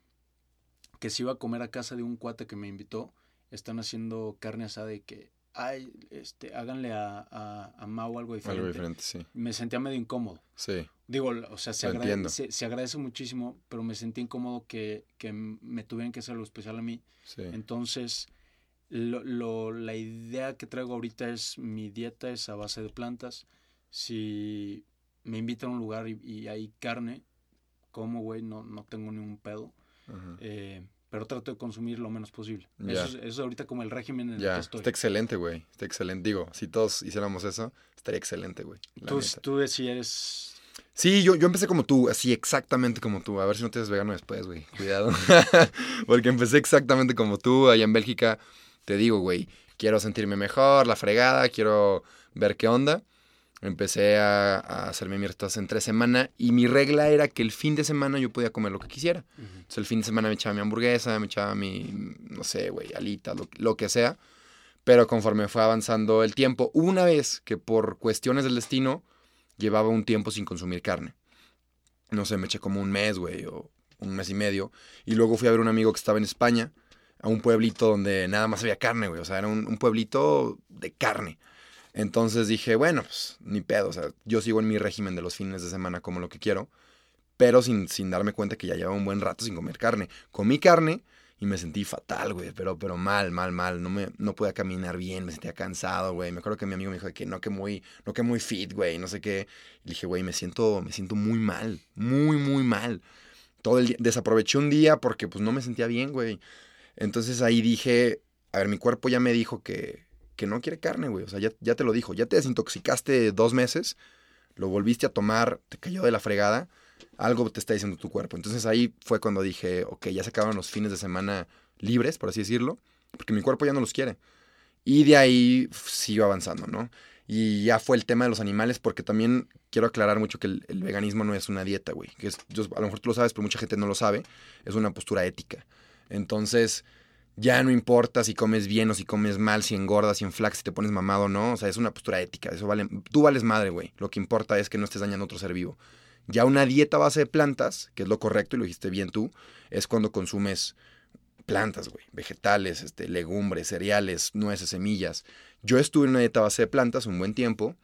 B: que si iba a comer a casa de un cuate que me invitó, están haciendo carne asada y que, ay, este, háganle a, a, a Mau algo diferente.
A: Algo diferente, sí.
B: Me sentía medio incómodo.
A: Sí.
B: Digo, o sea, se,
A: Lo
B: agrade- se, se agradece muchísimo, pero me sentí incómodo que, que me tuvieran que hacer algo especial a mí.
A: Sí.
B: Entonces, lo, lo- la idea que traigo ahorita es mi dieta es a base de plantas. Si me invitan a un lugar y, y hay carne, como, güey, no, no tengo ningún pedo. Eh, pero trato de consumir lo menos posible. Eso, es, eso es ahorita como el régimen en el que estoy.
A: está excelente, güey. Está excelente. Digo, si todos hiciéramos eso, estaría excelente, güey.
B: Tú, tú.
A: Sí, yo, yo empecé como tú, así exactamente como tú. A ver si no te haces vegano después, güey. Cuidado. Porque empecé exactamente como tú allá en Bélgica. Te digo, güey, quiero sentirme mejor, la fregada, quiero ver qué onda. Empecé a, a hacerme mis recetas en tres semanas y mi regla era que el fin de semana yo podía comer lo que quisiera. Entonces el fin de semana me echaba mi hamburguesa, me echaba mi, no sé, güey, alita, lo, lo que sea. Pero conforme fue avanzando el tiempo, una vez que por cuestiones del destino llevaba un tiempo sin consumir carne. No sé, me eché como un mes, güey, o un mes y medio. Y luego fui a ver un amigo que estaba en España, a un pueblito donde nada más había carne, güey. O sea, era un, un pueblito de carne. Entonces dije, bueno, pues ni pedo. O sea, yo sigo en mi régimen de los fines de semana como lo que quiero, pero sin, sin darme cuenta que ya llevaba un buen rato sin comer carne. Comí carne Y me sentí fatal, güey, pero, pero mal, mal, mal. No, me, no podía caminar bien, me sentía cansado, güey. Me acuerdo que mi amigo me dijo que no, que muy, no, que muy fit, güey, no sé qué. Y dije, güey, me siento, me siento muy mal, muy, muy mal. Todo el día, desaproveché un día porque pues no me sentía bien, güey. Entonces ahí dije, a ver, mi cuerpo ya me dijo que, que no quiere carne, güey. O sea, ya, ya te lo dijo, ya te desintoxicaste dos meses, lo volviste a tomar, te cayó de la fregada algo te está diciendo tu cuerpo. Entonces ahí fue cuando dije, ok, ya se acabaron los fines de semana libres, por así decirlo, porque mi cuerpo ya no los quiere. Y de ahí sigo avanzando, ¿no? Y ya fue el tema de los animales, porque también quiero aclarar mucho que el, veganismo no es una dieta, güey. Que es, a lo mejor tú lo sabes, pero mucha gente no lo sabe. Es una postura ética. Entonces, ya no importa si comes bien o si comes mal, si engordas, si enflacas, si te pones mamado o no. O sea, es una postura ética. Eso vale. Tú vales madre, güey. Lo que importa es que no estés dañando a otro ser vivo. Ya una dieta base de plantas, que es lo correcto y lo dijiste bien tú, es cuando consumes plantas, güey, vegetales, este, legumbres, cereales, nueces, semillas. Yo estuve en una dieta base de plantas un buen tiempo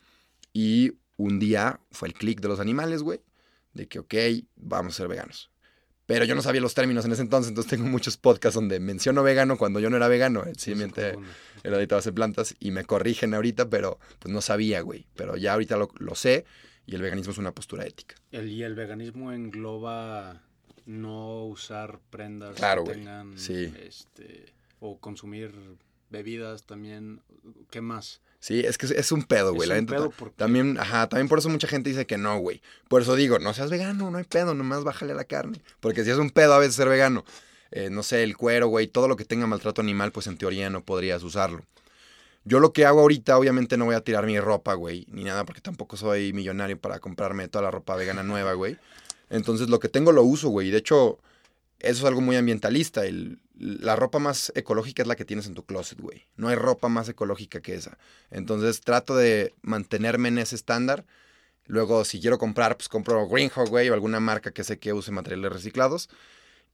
A: y un día fue el clic de los animales, güey, de que, ok, vamos a ser veganos. Pero yo no sabía los términos en ese entonces, entonces tengo muchos podcasts donde menciono vegano cuando yo no era vegano, simplemente era base de plantas y me corrigen ahorita, pero pues no sabía, güey. Pero ya ahorita lo, lo sé y el veganismo es una postura ética.
B: El, y el veganismo engloba no usar prendas
A: que tengan
B: este, o consumir bebidas también. ¿Qué más?
A: Sí, es que es un pedo, güey. un pedo También, ajá, también por eso mucha gente dice que no, güey. Por eso digo, no seas vegano, no hay pedo, nomás bájale a la carne. Porque si es un pedo a veces ser vegano, eh, no sé, el cuero, güey, todo lo que tenga maltrato animal, pues en teoría no podrías usarlo. Yo lo que hago ahorita, obviamente no voy a tirar mi ropa, güey, ni nada, porque tampoco soy millonario para comprarme toda la ropa vegana nueva, güey. Entonces lo que tengo lo uso, güey. De hecho, eso es algo muy ambientalista. El, la ropa más ecológica es la que tienes en tu closet, güey. No hay ropa más ecológica que esa. Entonces trato de mantenerme en ese estándar. Luego, si quiero comprar, pues compro Greenhawk, güey, o alguna marca que sé que use materiales reciclados.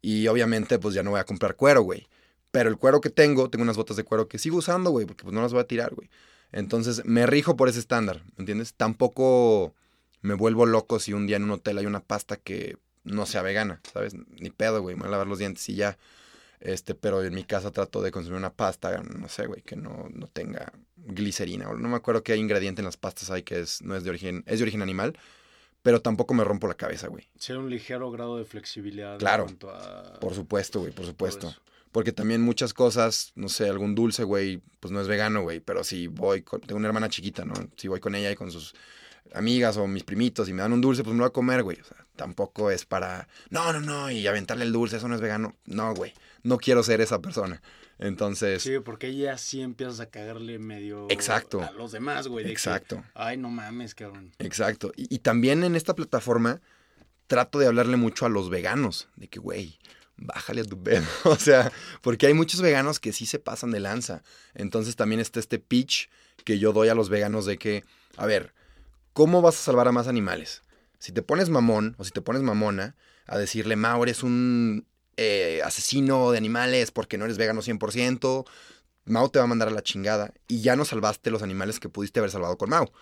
A: Y obviamente, pues ya no voy a comprar cuero, güey. Pero el cuero que tengo, tengo unas botas de cuero que sigo usando, güey, porque pues no las voy a tirar, güey. Entonces me rijo por ese estándar, ¿me entiendes? Tampoco me vuelvo loco si un día en un hotel hay una pasta que no sea vegana, ¿sabes? Ni pedo, güey, me voy a lavar los dientes y ya. Este, pero en mi casa trato de consumir una pasta, no sé, güey, que no, no tenga glicerina. No me acuerdo qué ingrediente en las pastas hay que es, no es de origen, es de origen animal, pero tampoco me rompo la cabeza, güey.
B: Ser un ligero grado de flexibilidad.
A: Claro. Por supuesto, güey, por supuesto. Porque también muchas cosas, no sé, algún dulce, güey, pues no es vegano, güey. Pero si voy, con, tengo una hermana chiquita, ¿no? Si voy con ella y con sus amigas o mis primitos y me dan un dulce, pues me lo voy a comer, güey. O sea, tampoco es para, no, no, no, y aventarle el dulce, eso no es vegano. No, güey, no quiero ser esa persona. Entonces...
B: Sí, porque ella sí empiezas a cagarle medio...
A: Exacto.
B: A los demás, güey.
A: Exacto.
B: Ay, no mames, cabrón.
A: Exacto. Y, y también en esta plataforma trato de hablarle mucho a los veganos, de que, güey, bájale a tu pedo. o sea, porque hay muchos veganos que sí se pasan de lanza. Entonces también está este pitch que yo doy a los veganos de que, a ver, ¿cómo vas a salvar a más animales? Si te pones mamón o si te pones mamona a decirle, Mao, eres un eh, asesino de animales porque no eres vegano 100%, Mao te va a mandar a la chingada y ya no salvaste los animales que pudiste haber salvado con Mao.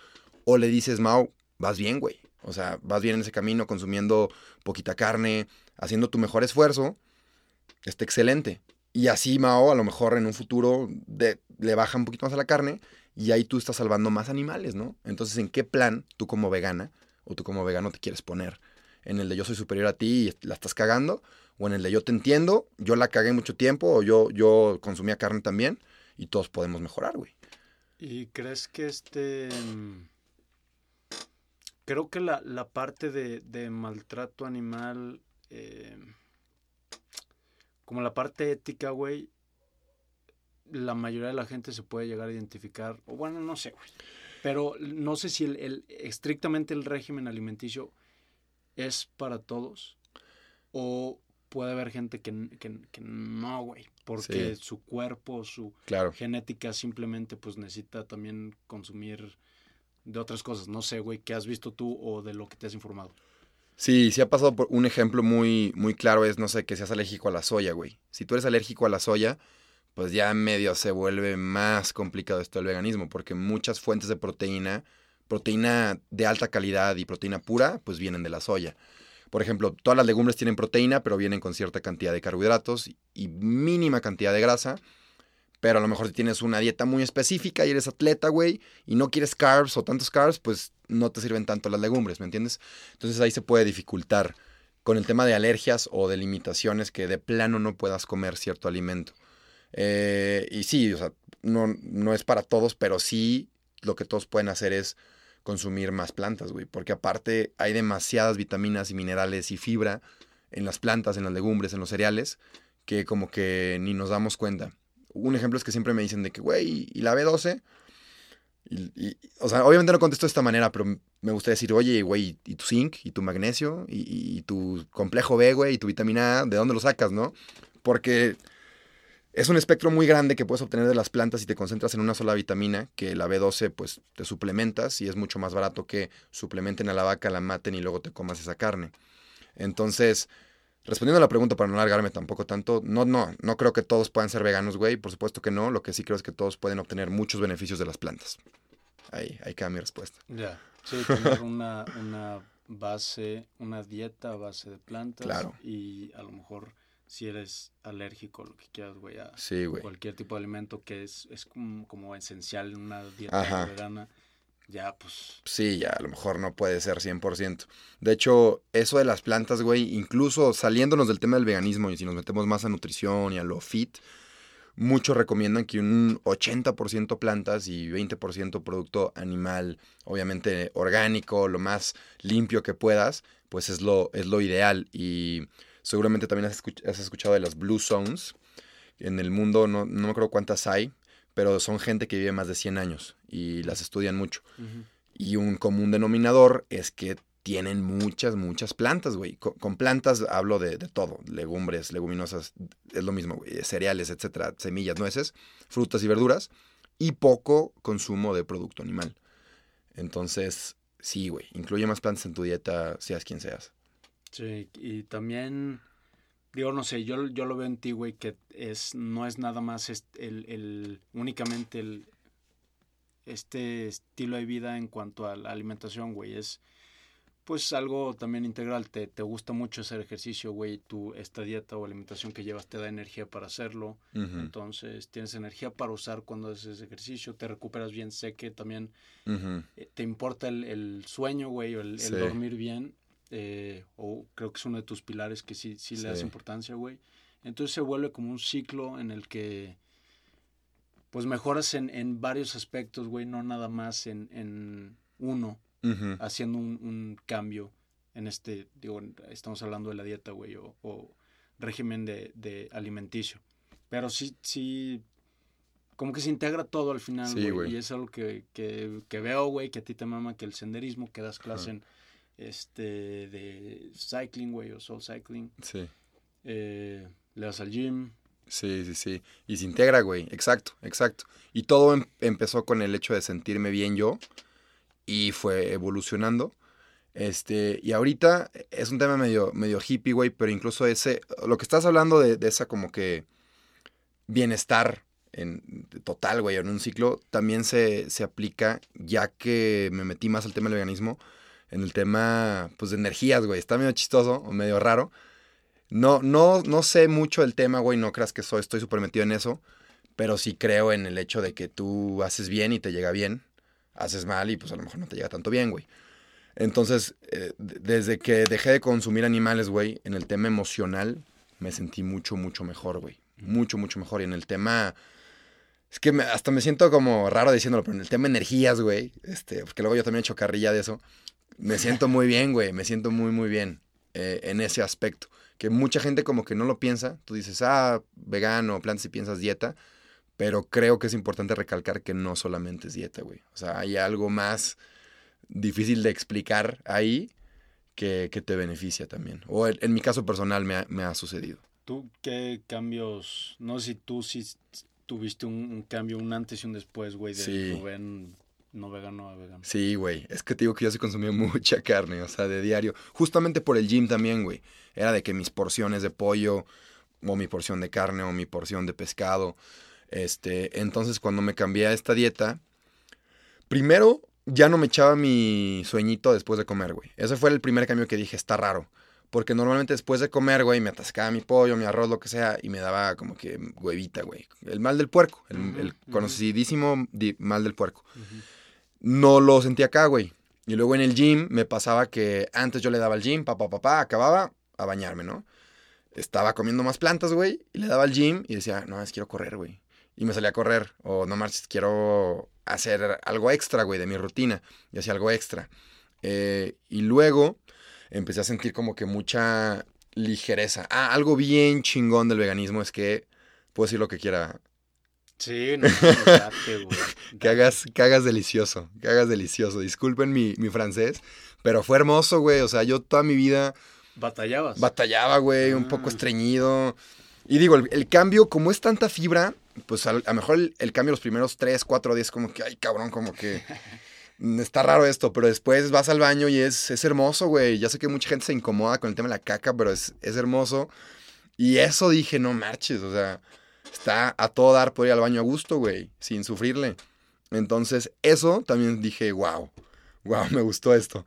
A: O le dices, Mao, vas bien, güey. O sea, vas bien en ese camino consumiendo poquita carne, haciendo tu mejor esfuerzo está excelente. Y así Mao a lo mejor en un futuro le baja un poquito más a la carne y ahí tú estás salvando más animales, ¿no? Entonces, ¿en qué plan tú como vegana o tú como vegano te quieres poner? ¿En el de yo soy superior a ti y la estás cagando? ¿O en el de yo te entiendo, yo la cagué mucho tiempo o yo, yo consumía carne también y todos podemos mejorar, güey?
B: ¿Y crees que este... Creo que la, parte de, maltrato animal... Eh, como la parte ética, güey, la mayoría de la gente se puede llegar a identificar, o bueno, no sé, güey. Pero no sé si el, estrictamente el régimen alimenticio es para todos o puede haber gente que, no, güey, porque su cuerpo, su genética simplemente pues necesita también consumir de otras cosas. No sé, güey, ¿qué has visto tú o de lo que te has informado?
A: Sí, sí ha pasado por un ejemplo muy, muy claro es, no sé, que seas alérgico a la soya, güey. Si tú eres alérgico a la soya, pues ya medio se vuelve más complicado esto del veganismo, porque muchas fuentes de proteína, proteína de alta calidad y proteína pura, pues vienen de la soya. Por ejemplo, todas las legumbres tienen proteína, pero vienen con cierta cantidad de carbohidratos y mínima cantidad de grasa. Pero a lo mejor si tienes una dieta muy específica y eres atleta, güey, y no quieres carbs o tantos carbs, pues no te sirven tanto las legumbres, ¿me entiendes? Entonces ahí se puede dificultar con el tema de alergias o de limitaciones que de plano no puedas comer cierto alimento. Eh, y sí, o sea, no, no es para todos, pero sí lo que todos pueden hacer es consumir más plantas, güey. Porque aparte hay demasiadas vitaminas y minerales y fibra en las plantas, en las legumbres, en los cereales, que como que ni nos damos cuenta. Un ejemplo es que siempre me dicen de que, güey, ¿y la B12? Y, o sea, obviamente no contesto de esta manera, pero me gustaría decir, oye, güey, ¿y tu zinc? ¿Y tu magnesio? ¿Y, y tu complejo B, güey? ¿Y tu vitamina A? ¿De dónde lo sacas, no? Porque es un espectro muy grande que puedes obtener de las plantas y te concentras en una sola vitamina, que la B12 pues te suplementas y es mucho más barato que suplementen a la vaca, la maten y luego te comas esa carne. Entonces, respondiendo a la pregunta para no alargarme tampoco tanto, no, no, no creo que todos puedan ser veganos, güey, por supuesto que no, lo que sí creo es que todos pueden obtener muchos beneficios de las plantas. Ahí, ahí queda mi respuesta.
B: Ya, sí, tener una, una base, una dieta a base de plantas
A: Claro.
B: y a lo mejor si eres alérgico, lo que quieras, güey, a
A: Sí, güey.
B: cualquier tipo de alimento que es, es como, como esencial en una dieta
A: Ajá.
B: vegana, ya pues...
A: Sí, ya a lo mejor no puede ser 100%. De hecho, eso de las plantas, güey, incluso saliéndonos del tema del veganismo y si nos metemos más a nutrición y a lo fit, muchos recomiendan que un 80% plantas y 20% producto animal, obviamente orgánico, lo más limpio que puedas, pues es lo, es lo ideal. Y seguramente también has, escuch- has escuchado de las Blue Zones. En el mundo no, no me acuerdo cuántas hay, pero son gente que vive más de 100 años y las estudian mucho. Y un común denominador es que tienen muchas, muchas plantas, güey. Co- Con, plantas hablo de, de todo, legumbres, leguminosas, es lo mismo, güey, cereales, etcétera, semillas, nueces, frutas y verduras, y poco consumo de producto animal. Entonces, sí, güey, incluye más plantas en tu dieta, seas quien seas.
B: Sí, y también, digo, no sé, yo, yo lo veo en ti, güey, que es, no es nada más est- el, el, únicamente el, este estilo de vida en cuanto a la alimentación, güey, es pues algo también integral, te, te gusta mucho hacer ejercicio, güey, tu, esta dieta o alimentación que llevas te da energía para hacerlo, entonces tienes energía para usar cuando haces ejercicio, te recuperas bien, sé que también eh, te importa el, el sueño, güey, o el, dormir bien, eh, o creo que es uno de tus pilares que sí, sí le das importancia, güey. Entonces se vuelve como un ciclo en el que, pues mejoras en, en varios aspectos, güey, no nada más en, en uno, haciendo un, un cambio en este, digo, estamos hablando de la dieta, güey, o, o régimen de, de alimenticio. Pero sí, sí, como que se integra todo al final,
A: Sí,
B: güey. y es algo que, que, que veo, güey, que a ti te mama, que el senderismo, que das clase en este, de cycling, güey, o soul cycling,
A: Sí.
B: eh, le das al gym.
A: Sí, sí, sí. Y se integra, güey. Exacto, exacto. Y todo em- empezó con el hecho de sentirme bien yo y fue evolucionando. Este, y ahorita es un tema medio, medio hippie, güey, pero incluso ese, lo que estás hablando de, de esa como que bienestar en total, güey, en un ciclo, también se, se aplica, ya que me metí más al tema del veganismo, en el tema, pues, de energías, güey. Está medio chistoso o medio raro. No, no, no sé mucho del tema, güey, no creas que soy, estoy súper metido en eso, pero sí creo en el hecho de que tú haces bien y te llega bien, haces mal y pues a lo mejor no te llega tanto bien, güey. Entonces, eh, desde que dejé de consumir animales, güey, en el tema emocional, me sentí mucho, mucho mejor, güey. Mucho, mucho mejor. Y en el tema... Es que hasta me siento como raro diciéndolo, pero en el tema energías, güey, este, porque luego yo también he hecho carrilla de eso, me siento muy bien, güey, me siento muy, muy bien eh, en ese aspecto. Que mucha gente como que no lo piensa. Tú dices, ah, vegano, plantas y piensas dieta. Pero creo que es importante recalcar que no solamente es dieta, güey. O sea, hay algo más difícil de explicar ahí que, que te beneficia también. O en, en mi caso personal me ha, me ha sucedido.
B: ¿Tú qué cambios, no sé si tú sí tuviste un, un cambio, un antes y un después, güey, de
A: Sí.
B: Rubén no vegano a vegano?
A: Sí, güey. Es que te digo que yo sí consumía mucha carne, o sea, de diario. Justamente por el gym también, güey. Era de que mis porciones de pollo, o mi porción de carne, o mi porción de pescado. Este, entonces cuando me cambié a esta dieta, primero ya no me echaba mi sueñito después de comer, güey. Ese fue el primer cambio que dije, está raro. Porque normalmente después de comer, güey, me atascaba mi pollo, mi arroz, lo que sea, y me daba como que huevita, güey. El mal del puerco, el, conocidísimo mal del puerco. No lo sentía acá, güey. Y luego en el gym me pasaba que antes yo le daba al gym, papá, papá, acababa a bañarme, ¿no? Estaba comiendo más plantas, güey, y le daba al gym y decía, no, es quiero correr, güey. Y me salía a correr, o no marches, quiero hacer algo extra, güey, de mi rutina. Y hacía algo extra. Eh, y luego empecé a sentir como que mucha ligereza. Ah, algo bien chingón del veganismo es que puedo decir lo que quiera.
B: Sí, no, date, güey.
A: Que hagas, que hagas delicioso, que hagas delicioso. Disculpen mi, mi francés, pero fue hermoso, güey. O sea, yo toda mi vida
B: ¿Batallabas?
A: batallaba, güey, un poco
B: Ah.
A: estreñido. Y digo, el, el cambio, como es tanta fibra, pues a lo mejor el, el cambio los primeros 3, 4 días, como que, ay, cabrón, como que está raro esto, pero después vas al baño y es, es hermoso, güey. Ya sé que mucha gente se incomoda con el tema de la caca, pero es, es hermoso. Y eso dije, no marches, o sea, está a todo dar por ir al baño a gusto, güey, sin sufrirle. Entonces, eso también dije, wow, wow, me gustó esto.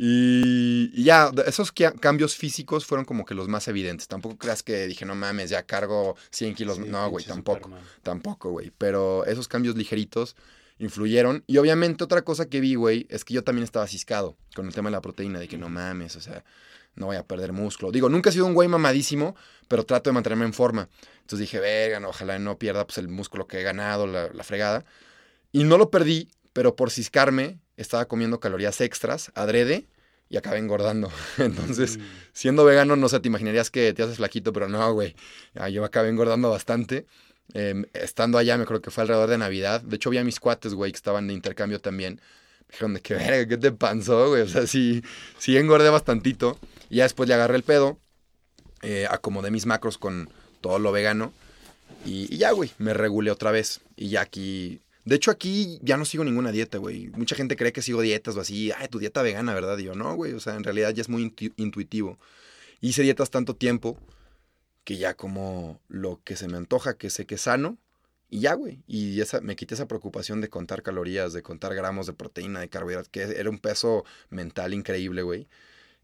A: Y, y ya, esos cambios físicos fueron como que los más evidentes. Tampoco creas que dije, no mames, ya cargo 100 kilos.
B: Sí,
A: no, güey, tampoco.
B: Superman.
A: Tampoco, güey. Pero esos cambios ligeritos influyeron. Y obviamente otra cosa que vi, güey, es que yo también estaba ciscado con el tema de la proteína, de que no mames, o sea, no voy a perder músculo. Digo, nunca he sido un güey mamadísimo, pero trato de mantenerme en forma. Entonces dije, verga, no, ojalá no pierda pues, el músculo que he ganado, la, la fregada. Y no lo perdí, pero por ciscarme estaba comiendo calorías extras, adrede, y acabé engordando. Entonces,
B: Mm.
A: siendo vegano, no sé, te imaginarías que te haces flaquito, pero no, güey. Ah, Yo acabé engordando bastante. Em, estando allá, me creo que fue alrededor de Navidad. De hecho, vi a mis cuates, güey, que estaban de intercambio también. Me dijeron de que, verga, ¿qué te panzó, güey? O sea, sí, sí engordé bastantito. Y ya después le agarré el pedo. eh, acomodé mis macros con todo lo vegano. Y, y ya, güey, me regulé otra vez. Y ya aquí... De hecho, aquí ya no sigo ninguna dieta, güey. Mucha gente cree que sigo dietas o así. Ay, tu dieta vegana, ¿verdad? Y yo, no, güey. O sea, en realidad ya es muy intu- intuitivo. Hice dietas tanto tiempo que ya como lo que se me antoja, que sé que sano. Y ya, güey. Y esa, me quité esa preocupación de contar calorías, de contar gramos de proteína, de carbohidratos, que era un peso mental increíble, güey.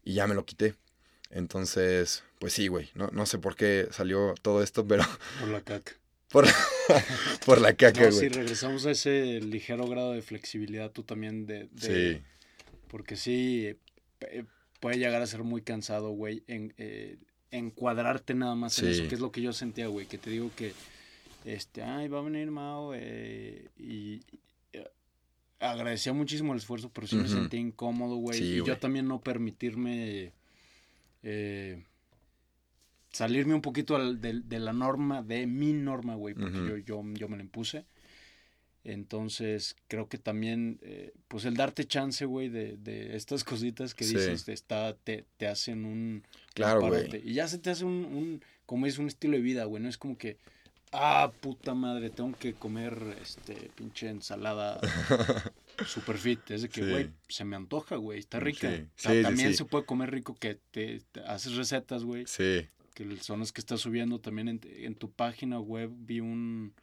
A: Y ya me lo quité. Entonces, pues sí, güey. No, no sé por qué salió todo esto, pero
B: Por la caca.
A: por, por la caca,
B: No, si
A: güey.
B: regresamos a ese ligero grado de flexibilidad, tú también de... de-
A: Sí.
B: Porque sí, puede llegar a ser muy cansado, güey, en, eh, encuadrarte nada más en
A: Sí.
B: eso, que es lo que yo sentía, güey, que te digo que, este, ay, va a venir Mao, eh, y agradecía muchísimo el esfuerzo, pero sí me sentía incómodo, güey,
A: Sí,
B: y
A: güey.
B: yo también no permitirme eh, salirme un poquito al- de, de la norma, de mi norma, güey, porque yo, yo, yo me la impuse. Entonces, creo que también, eh, pues el darte chance, güey, de, de estas cositas que
A: Sí.
B: dices, está, te, te hacen un...
A: Claro, güey.
B: Y ya se te hace un, un, como es un estilo de vida, güey, no es como que, ah, puta madre, tengo que comer, este, pinche ensalada super fit. Es de que,
A: Sí.
B: güey, se me antoja, güey, está rica.
A: Sí.
B: Ta-
A: Sí, sí,
B: también
A: sí.
B: se puede comer rico que te, te haces recetas, güey,
A: Sí.
B: que son las que estás subiendo también en, en tu página web. Vi un,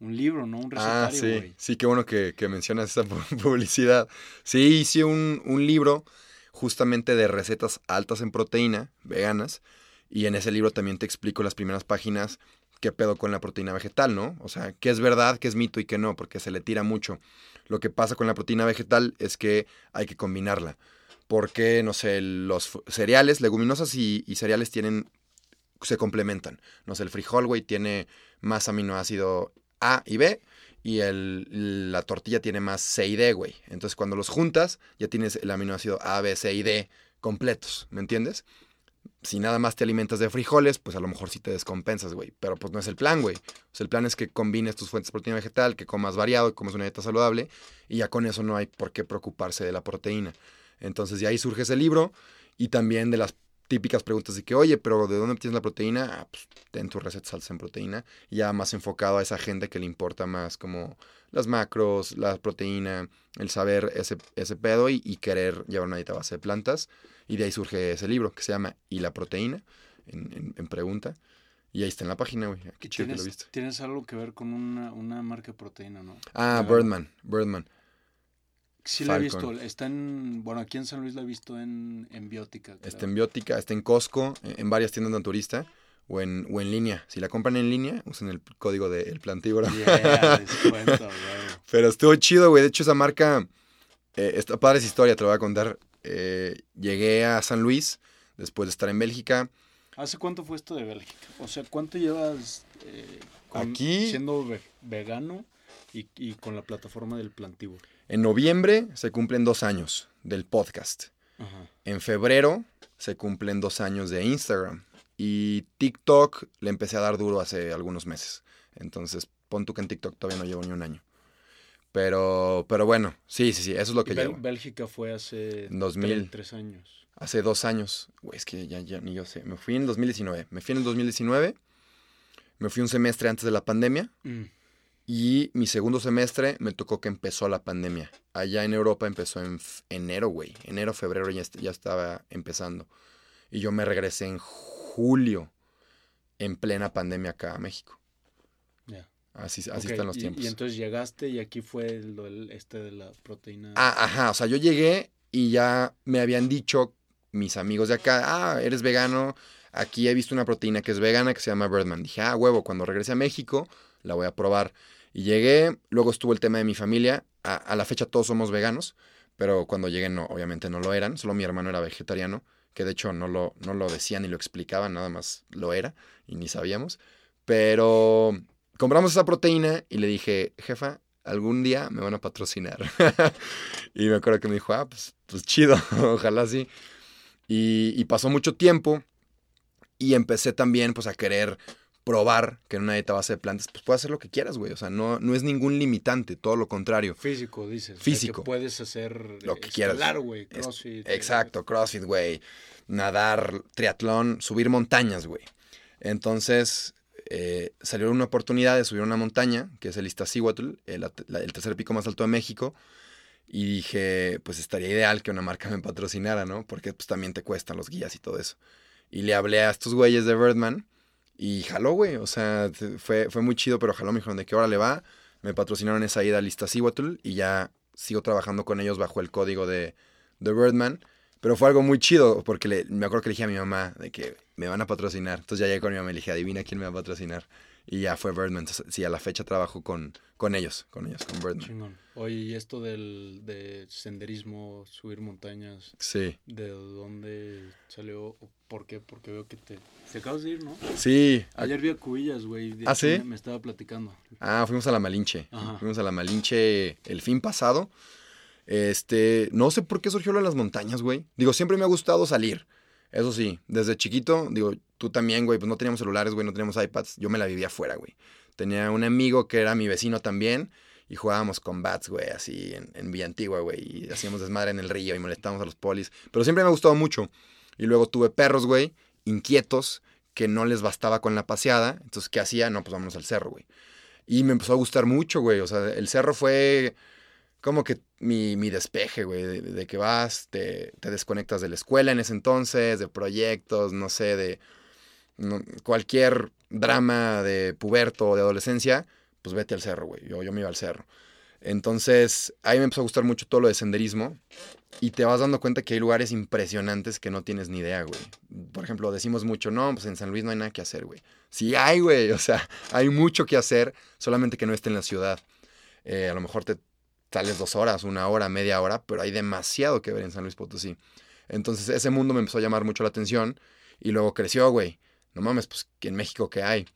B: un libro, ¿no? Un
A: Ah,
B: recetario,
A: sí.
B: güey.
A: Sí, qué bueno que, que mencionas esa pu- publicidad. Sí, hice un, un libro justamente de recetas altas en proteína, veganas, y en ese libro también te explico las primeras páginas qué pedo con la proteína vegetal, ¿no? O sea, qué es verdad, qué es mito y qué no, porque se le tira mucho. Lo que pasa con la proteína vegetal es que hay que combinarla. Porque, no sé, los cereales, leguminosas y, y cereales tienen, se complementan. No sé, el frijol, güey, tiene más aminoácido A y B y el, la tortilla tiene más C y D, güey. Entonces cuando los juntas ya tienes el aminoácido A, B, C y D completos, ¿me entiendes? Si nada más te alimentas de frijoles, pues a lo mejor sí te descompensas, güey. Pero pues no es el plan, güey. El plan es que combines tus fuentes de proteína vegetal, que comas variado, que comas una dieta saludable y ya con eso no hay por qué preocuparse de la proteína. Entonces de ahí surge ese libro y también de las típicas preguntas de que, oye, pero ¿de dónde obtienes la proteína? Ah, pues ten tu receta salsa en proteína. Ya más enfocado a esa gente que le importa más como las macros, la proteína, el saber ese, ese pedo y, y querer llevar una dieta base de plantas. Y de ahí surge ese libro que se llama ¿Y la proteína? En, en- en pregunta. Y ahí está en la página, güey. Qué chido que lo
B: ¿Tienes,
A: viste.
B: tienes algo que ver con una, una marca de proteína, ¿no?
A: Ah. Birdman. Birdman.
B: sí la he visto. Está en. Bueno, aquí en San Luis la he visto en, en Biótica.
A: Está en Biótica, está en Costco, en en varias tiendas naturista o en, o en línea. Si la compran en línea, usen el código de El Plantíbora.
B: Yeah.
A: Pero estuvo chido, güey. De hecho, esa marca, eh, esta padre esa historia, te lo voy a contar. Eh, llegué a San Luis después de estar en Bélgica.
B: ¿Hace cuánto fue esto de Bélgica? O sea, ¿cuánto llevas eh, con-
A: Aquí-
B: siendo ve- vegano y, y con la plataforma del plantívoro?
A: En noviembre se cumplen dos años del podcast.
B: Ajá.
A: En febrero se cumplen dos años de Instagram. Y TikTok le empecé a dar duro hace algunos meses. Entonces, pon tú que en TikTok todavía no llevo ni un año. Pero, pero bueno, sí, sí, sí, eso es lo que
B: Bel-
A: llevo.
B: Bélgica fue hace
A: En 2000.
B: tre- tres años.
A: Hace dos años. Güey, es que ya, ya ni yo sé. Me fui en 2019. Me fui en el 2019. Me fui un semestre antes de la pandemia.
B: Mm.
A: Y mi segundo semestre me tocó que empezó la pandemia. Allá en Europa empezó en enero, güey. Enero, febrero ya, ya estaba empezando. Y yo me regresé en julio, en plena pandemia acá a México. Así, así
B: Ok,
A: están los
B: y-
A: tiempos.
B: Y, entonces llegaste y aquí fue el, el- este de la proteína.
A: Ah, ajá, o sea, yo llegué y ya me habían dicho mis amigos de acá, ah, eres vegano, aquí he visto una proteína que es vegana que se llama Birdman. Dije, ah, huevo, cuando regrese a México la voy a probar. Y llegué, luego estuvo el tema de mi familia, a, a la fecha todos somos veganos, pero cuando llegué no, obviamente no lo eran, solo mi hermano era vegetariano, que de hecho no lo, no lo decía ni lo explicaba, nada más lo era y ni sabíamos. Pero compramos esa proteína y le dije, jefa, algún día me van a patrocinar. y me acuerdo que me dijo, ah, pues, pues chido, ojalá sí. Y, y pasó mucho tiempo y empecé también pues a querer probar que en una dieta base de plantas pues puedes hacer lo que quieras, güey. O sea, no, no es ningún limitante, todo lo contrario.
B: Físico, dices. o sea,
A: Físico.
B: que puedes hacer
A: Lo que
B: escalar,
A: quieras.
B: güey.
A: Es-
B: Crossfit.
A: Exacto, CrossFit, güey. Nadar, triatlón, subir montañas, güey. Entonces eh, salió una oportunidad de subir una montaña, que es el Iztaccíhuatl, el, la- el tercer pico más alto de México. Y dije, pues estaría ideal que una marca me patrocinara, ¿no? Porque pues también te cuestan los guías y todo eso. Y le hablé a estos güeyes de Birdman y jaló, güey. O sea, fue, fue muy chido, pero jaló. Me dijeron, ¿de qué hora le va? Me patrocinaron esa ida al Iztaccíhuatl y ya sigo trabajando con ellos bajo el código de, de Birdman. Pero fue algo muy chido porque le- me acuerdo que le dije a mi mamá de que me van a patrocinar. Entonces ya llegué con mi mamá y le dije, adivina quién me va a patrocinar. Y ya fue Birdman. Entonces, sí, a la fecha trabajo con, con ellos, con ellos, con Birdman.
B: Chingón. Oye, y esto del de senderismo, subir montañas,
A: Sí.
B: ¿de dónde salió? ¿Por qué? Porque veo que te, te acabas de ir, ¿no?
A: Sí.
B: Ayer vi a Cubillas, güey.
A: ¿Ah, sí?
B: Me, me estaba platicando.
A: Ah, fuimos a la Malinche.
B: Ajá.
A: Fuimos a la Malinche el fin pasado. Este, no sé por qué surgió lo de las montañas, güey. Digo, siempre me ha gustado salir. Eso sí, desde chiquito, digo, tú también, güey, pues no teníamos celulares, güey, no teníamos iPads. Yo me la vivía afuera, güey. Tenía un amigo que era mi vecino también y jugábamos con bats, güey, así en, en Villa Antigua, güey. Y hacíamos desmadre en el río y molestábamos a los polis. Pero siempre me ha gustado mucho. Y luego tuve perros, güey, inquietos, que no les bastaba con la paseada. Entonces, ¿qué hacía? No, pues vámonos al cerro, güey. Y me empezó a gustar mucho, güey. O sea, el cerro fue como que mi, mi despeje, güey. De, que vas, te, te desconectas de la escuela en ese entonces, de proyectos, no sé, de cualquier drama de puberto o de adolescencia, pues vete al cerro, güey. Yo, yo me iba al cerro. Entonces, ahí me empezó a gustar mucho todo lo de senderismo. Y te vas dando cuenta que hay lugares impresionantes que no tienes ni idea, güey. Por ejemplo, decimos mucho, no, pues en San Luis no hay nada que hacer, güey. Sí hay, güey. O sea, hay mucho que hacer, solamente que no esté en la ciudad. Eh, a lo mejor te sales dos horas, una hora, media hora, pero hay demasiado que ver en San Luis Potosí. Entonces, ese mundo me empezó a llamar mucho la atención y luego creció, güey. No mames, pues que en México qué hay.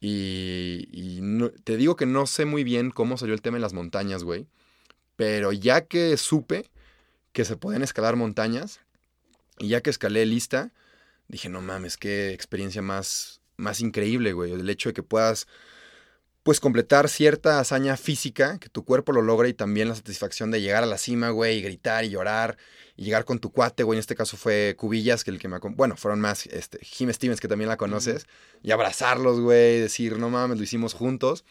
A: Y, y te digo que no sé muy bien cómo salió el tema en las montañas, güey. Pero ya que supe que se podían escalar montañas, y ya que escalé lista, dije, no mames, qué experiencia más, más increíble, güey. El hecho de que puedas, pues, completar cierta hazaña física, que tu cuerpo lo logra, y también la satisfacción de llegar a la cima, güey, y gritar y llorar, y llegar con tu cuate, güey. En este caso fue Cubillas, que el que me Bueno, fueron más, este, Jim Stevens, que también la conoces, y abrazarlos, güey, decir, no mames, lo hicimos juntos.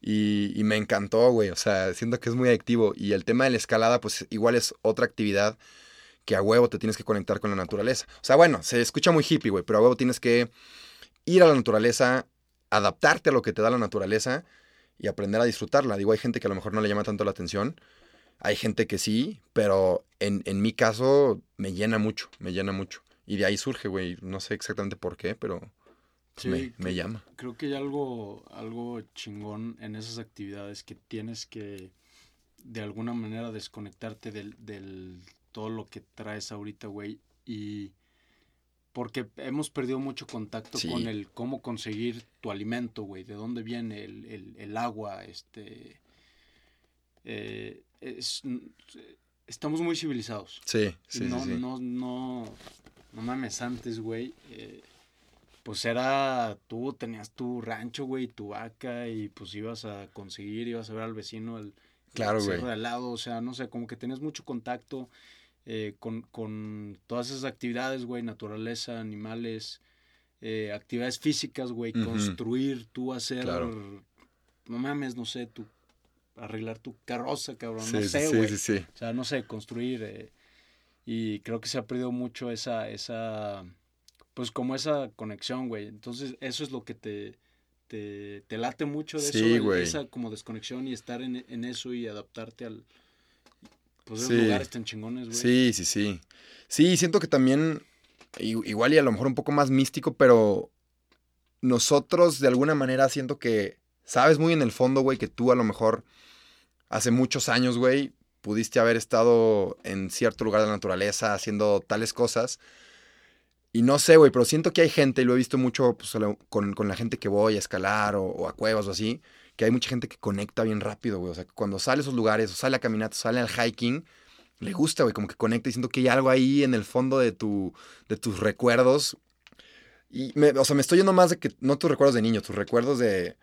A: Y, y me encantó, güey. O sea, siento que es muy adictivo. Y el tema de la escalada, pues igual es otra actividad que a huevo te tienes que conectar con la naturaleza. O sea, bueno, se escucha muy hippie, güey, pero a huevo tienes que ir a la naturaleza, adaptarte a lo que te da la naturaleza y aprender a disfrutarla. Digo, hay gente que a lo mejor no le llama tanto la atención, Hay gente que sí, pero en, en mi caso me llena mucho, me llena mucho. Y de ahí surge, güey. No sé exactamente por qué, pero pues,
B: Sí,
A: me, me llama.
B: Creo que hay algo, algo chingón en esas actividades que tienes que de alguna manera desconectarte del, del todo lo que traes ahorita, güey. Y porque hemos perdido mucho contacto
A: Sí.
B: con el cómo conseguir tu alimento, güey. De dónde viene el, el- el agua, este... eh, es- estamos muy civilizados.
A: Sí, sí,
B: no,
A: sí,
B: no, no, no mames, antes, güey, eh, pues era, tú tenías tu rancho, güey, tu vaca, y pues ibas a conseguir, ibas a ver al vecino, el,
A: Claro, güey.
B: al lado, o sea, no sé, como que tenías mucho contacto eh, con, con todas esas actividades, güey, naturaleza, animales, eh, actividades físicas, güey, construir, tú hacer,
A: Claro.
B: no mames, no sé, tu, arreglar tu carroza, cabrón,
A: Sí,
B: no sé, güey.
A: sí, sí.
B: O sea, no sé, construir. eh, y creo que se ha perdido mucho esa, esa, pues como esa conexión, güey. Entonces, eso es lo que te, te, te late mucho de eso,
A: güey.
B: esa como desconexión y estar en, en eso y adaptarte al, pues esos
A: Sí.
B: lugares tan chingones, güey.
A: Sí, sí, sí. Sí, siento que también, igual y a lo mejor un poco más místico, pero nosotros de alguna manera siento que sabes muy en el fondo, güey, que tú a lo mejor hace muchos años, güey, pudiste haber estado en cierto lugar de la naturaleza haciendo tales cosas. Y no sé, güey, pero siento que hay gente, y lo he visto mucho pues, con la gente que voy a escalar o, o a cuevas o así, que hay mucha gente que conecta bien rápido, güey. O sea, que cuando sale a esos lugares, o sale a caminata, o sale al hiking, le gusta, güey, como que conecta y siento que hay algo ahí en el fondo de, tu, de tus recuerdos. Y, me, o sea, me estoy yendo más de que, no tus recuerdos de niño, tus recuerdos de,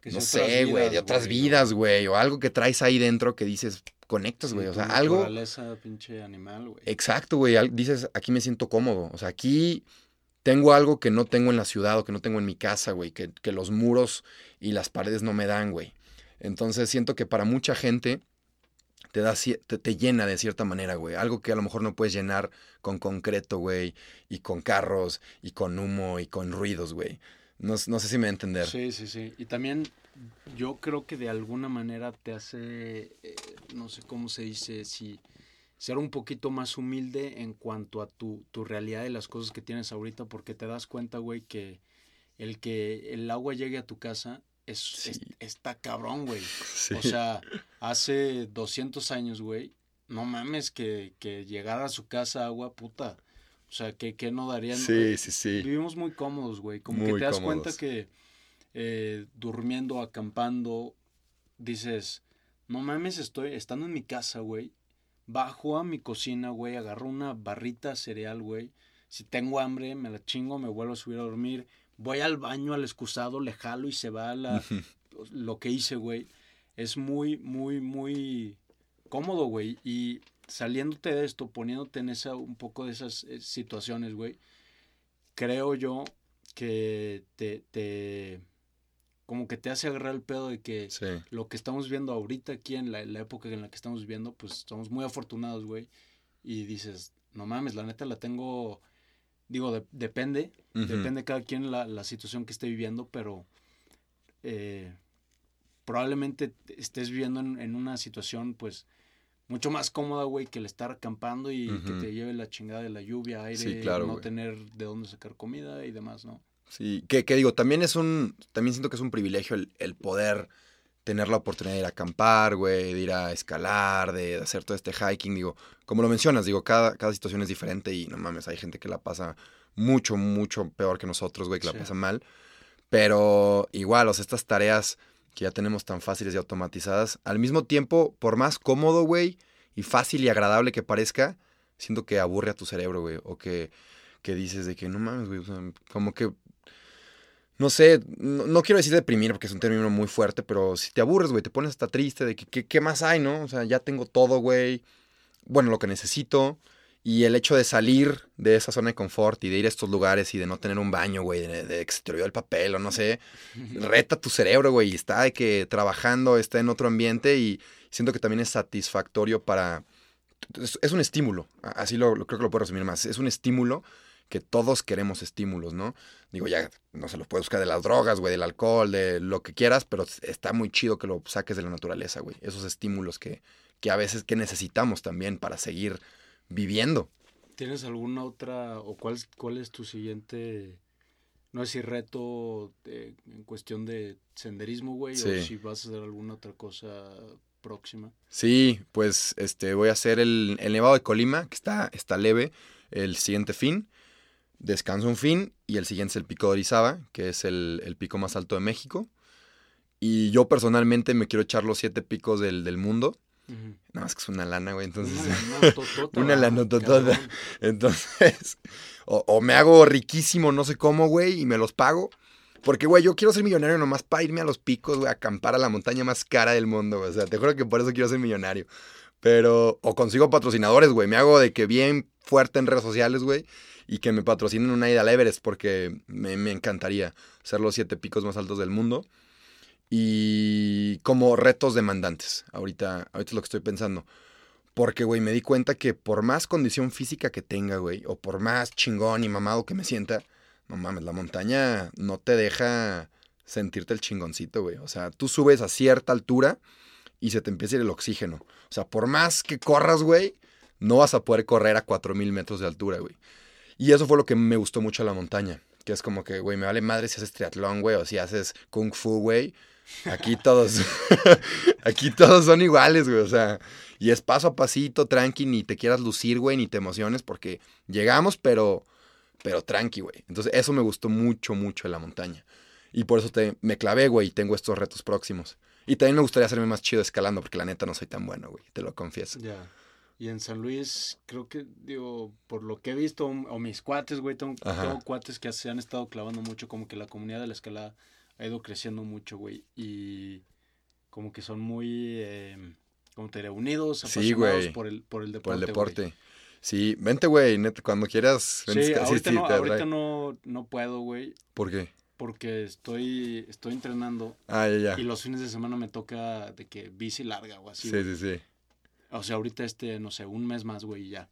B: Que
A: no sé, güey, de otras vidas, güey, o algo que traes ahí dentro que dices, conectas, güey, o sea, algo...
B: naturaleza, pinche animal, güey.
A: Exacto, güey. Dices, aquí me siento cómodo. O sea, aquí tengo algo que no tengo en la ciudad o que no tengo en mi casa, güey. Que, que los muros y las paredes no me dan, güey. Entonces siento que para mucha gente te, da, te, te llena de cierta manera, güey. Algo que a lo mejor no puedes llenar con concreto, güey. Y con carros, y con humo, y con ruidos, güey. No, no sé si me va a entender.
B: Sí, sí, sí. Y también yo creo que de alguna manera te hace, eh, no sé cómo se dice, si ser un poquito más humilde en cuanto a tu, tu realidad y las cosas que tienes ahorita, porque te das cuenta, güey, que el que el agua llegue a tu casa es,
A: Sí.
B: es- está cabrón, güey.
A: Sí.
B: O sea, hace 200 años, güey, no mames que, que llegara a su casa agua, puta. O sea, que, que no darían...
A: sí, sí, sí.
B: Vivimos muy cómodos, güey. Como que te das
A: cómodos.
B: cuenta que eh, durmiendo, acampando, dices, no mames, estoy estando en mi casa, güey. Bajo a mi cocina, güey, agarro una barrita cereal, güey. Si tengo hambre, me la chingo, me vuelvo a subir a dormir. Voy al baño, al excusado, le jalo y se va la, lo que hice, güey. Es muy, muy, muy cómodo, güey. Y saliéndote de esto, poniéndote en esa, un poco de esas eh, situaciones, güey, creo yo que te, te, como que te hace agarrar el pedo de que
A: Sí.
B: lo que estamos viendo ahorita aquí en la, la época en la que estamos viviendo, pues estamos muy afortunados, güey. Y dices, no mames, la neta la tengo, digo, de- depende, depende cada quien la, la situación que esté viviendo, pero eh, probablemente te- estés viviendo en, en una situación, pues, mucho más cómoda, güey, que el estar acampando y que te lleve la chingada de la lluvia, aire,
A: Sí, claro,
B: no tener de dónde sacar comida y demás, ¿no?
A: Sí, que, que digo, también es un, también siento que es un privilegio el, el poder tener la oportunidad de ir a acampar, güey, de ir a escalar, de, de hacer todo este hiking, digo, como lo mencionas, digo, cada, cada situación es diferente y no mames, hay gente que la pasa mucho, mucho peor que nosotros, güey, que la pasa mal, pero igual, o sea, estas tareas que ya tenemos tan fáciles y automatizadas, al mismo tiempo, por más cómodo, güey, y fácil y agradable que parezca, siento que aburre a tu cerebro, güey, o que, que dices de que no mames, güey, o sea, como que no sé, no, no quiero decir deprimir porque es un término muy fuerte, pero si te aburres, güey, te pones hasta triste de que qué más hay, ¿no? O sea, ya tengo todo, güey. Bueno, lo que necesito. Y el hecho de salir de esa zona de confort y de ir a estos lugares y de no tener un baño, güey, de, de el papel o no sé, reta tu cerebro, güey, y está de que trabajando, está en otro ambiente y siento que también es satisfactorio para... Es, un estímulo, así lo, lo- creo que lo puedo resumir más, es un estímulo que todos queremos estímulos, ¿no? Digo, ya no se los puedes buscar de las drogas, güey, del alcohol, de lo que quieras, pero está muy chido que lo saques de la naturaleza, güey. Esos estímulos que, que a veces que necesitamos también para seguir viviendo.
B: ¿Tienes alguna otra, o cuál, cuál es tu siguiente, no sé si reto en cuestión de senderismo, güey, o si vas a hacer alguna otra cosa próxima?
A: Sí, pues este, voy a hacer el, el Nevado de Colima, que está, está leve, el siguiente fin descanso un fin y el siguiente es el pico de Orizaba, que es el, pico más alto de México. Y yo personalmente me quiero echar los siete picos del, mundo. Nada más que es una lana, güey. Entonces. Una lana toda. Entonces. O, me hago riquísimo, no sé cómo, güey, y me los pago. Porque, güey, yo quiero ser millonario nomás para irme a los picos, güey, a acampar a la montaña más cara del mundo, güey. O sea, te juro que por eso quiero ser millonario. Pero. O consigo patrocinadores, güey. Me hago de que bien fuerte en redes sociales, güey y que me patrocinen una ida al Everest porque me, encantaría ser los siete picos más altos del mundo. Y como retos demandantes, ahorita, ahorita es lo que estoy pensando. Porque, güey, me di cuenta que por más condición física que tenga, güey, o por más chingón y mamado que me sienta, no mames, la montaña no te deja sentirte el chingoncito, güey. O sea, tú subes a cierta altura y se te empieza a ir el oxígeno. O sea, por más que corras, güey, no vas a poder correr a 4000 metros de altura, güey. Y eso fue lo que me gustó mucho de la montaña. Que es como que, güey, me vale madre si haces triatlón, güey, o si haces kung fu, güey. Aquí todos, aquí todos son iguales, güey, o sea, y es paso a pasito, tranqui, ni te quieras lucir, güey, ni te emociones, porque llegamos, pero, pero tranqui, güey. Entonces, eso me gustó mucho, mucho de la montaña. Y por eso te, me clavé, güey, y tengo estos retos próximos. Y también me gustaría hacerme más chido escalando, porque la neta no soy tan bueno, güey, te lo confieso.
B: Ya. Y en San Luis, creo que, digo, por lo que he visto, o mis cuates, güey, tengo, cuates que se han estado clavando mucho, como que la comunidad de la escalada ha ido creciendo mucho, güey. Y como que son muy, eh, como te diré, unidos, apasionados por, el, por el deporte. Por el deporte.
A: Sí, vente, güey, cuando quieras.
B: sí, ahorita, no, ahorita no, no puedo, güey.
A: ¿Por qué?
B: Porque estoy, estoy entrenando.
A: Ah, ya, ya.
B: Y los fines de semana me toca de que bici larga o así.
A: Sí, sí, sí.
B: O sea, ahorita este, no sé, un mes más, güey, ya.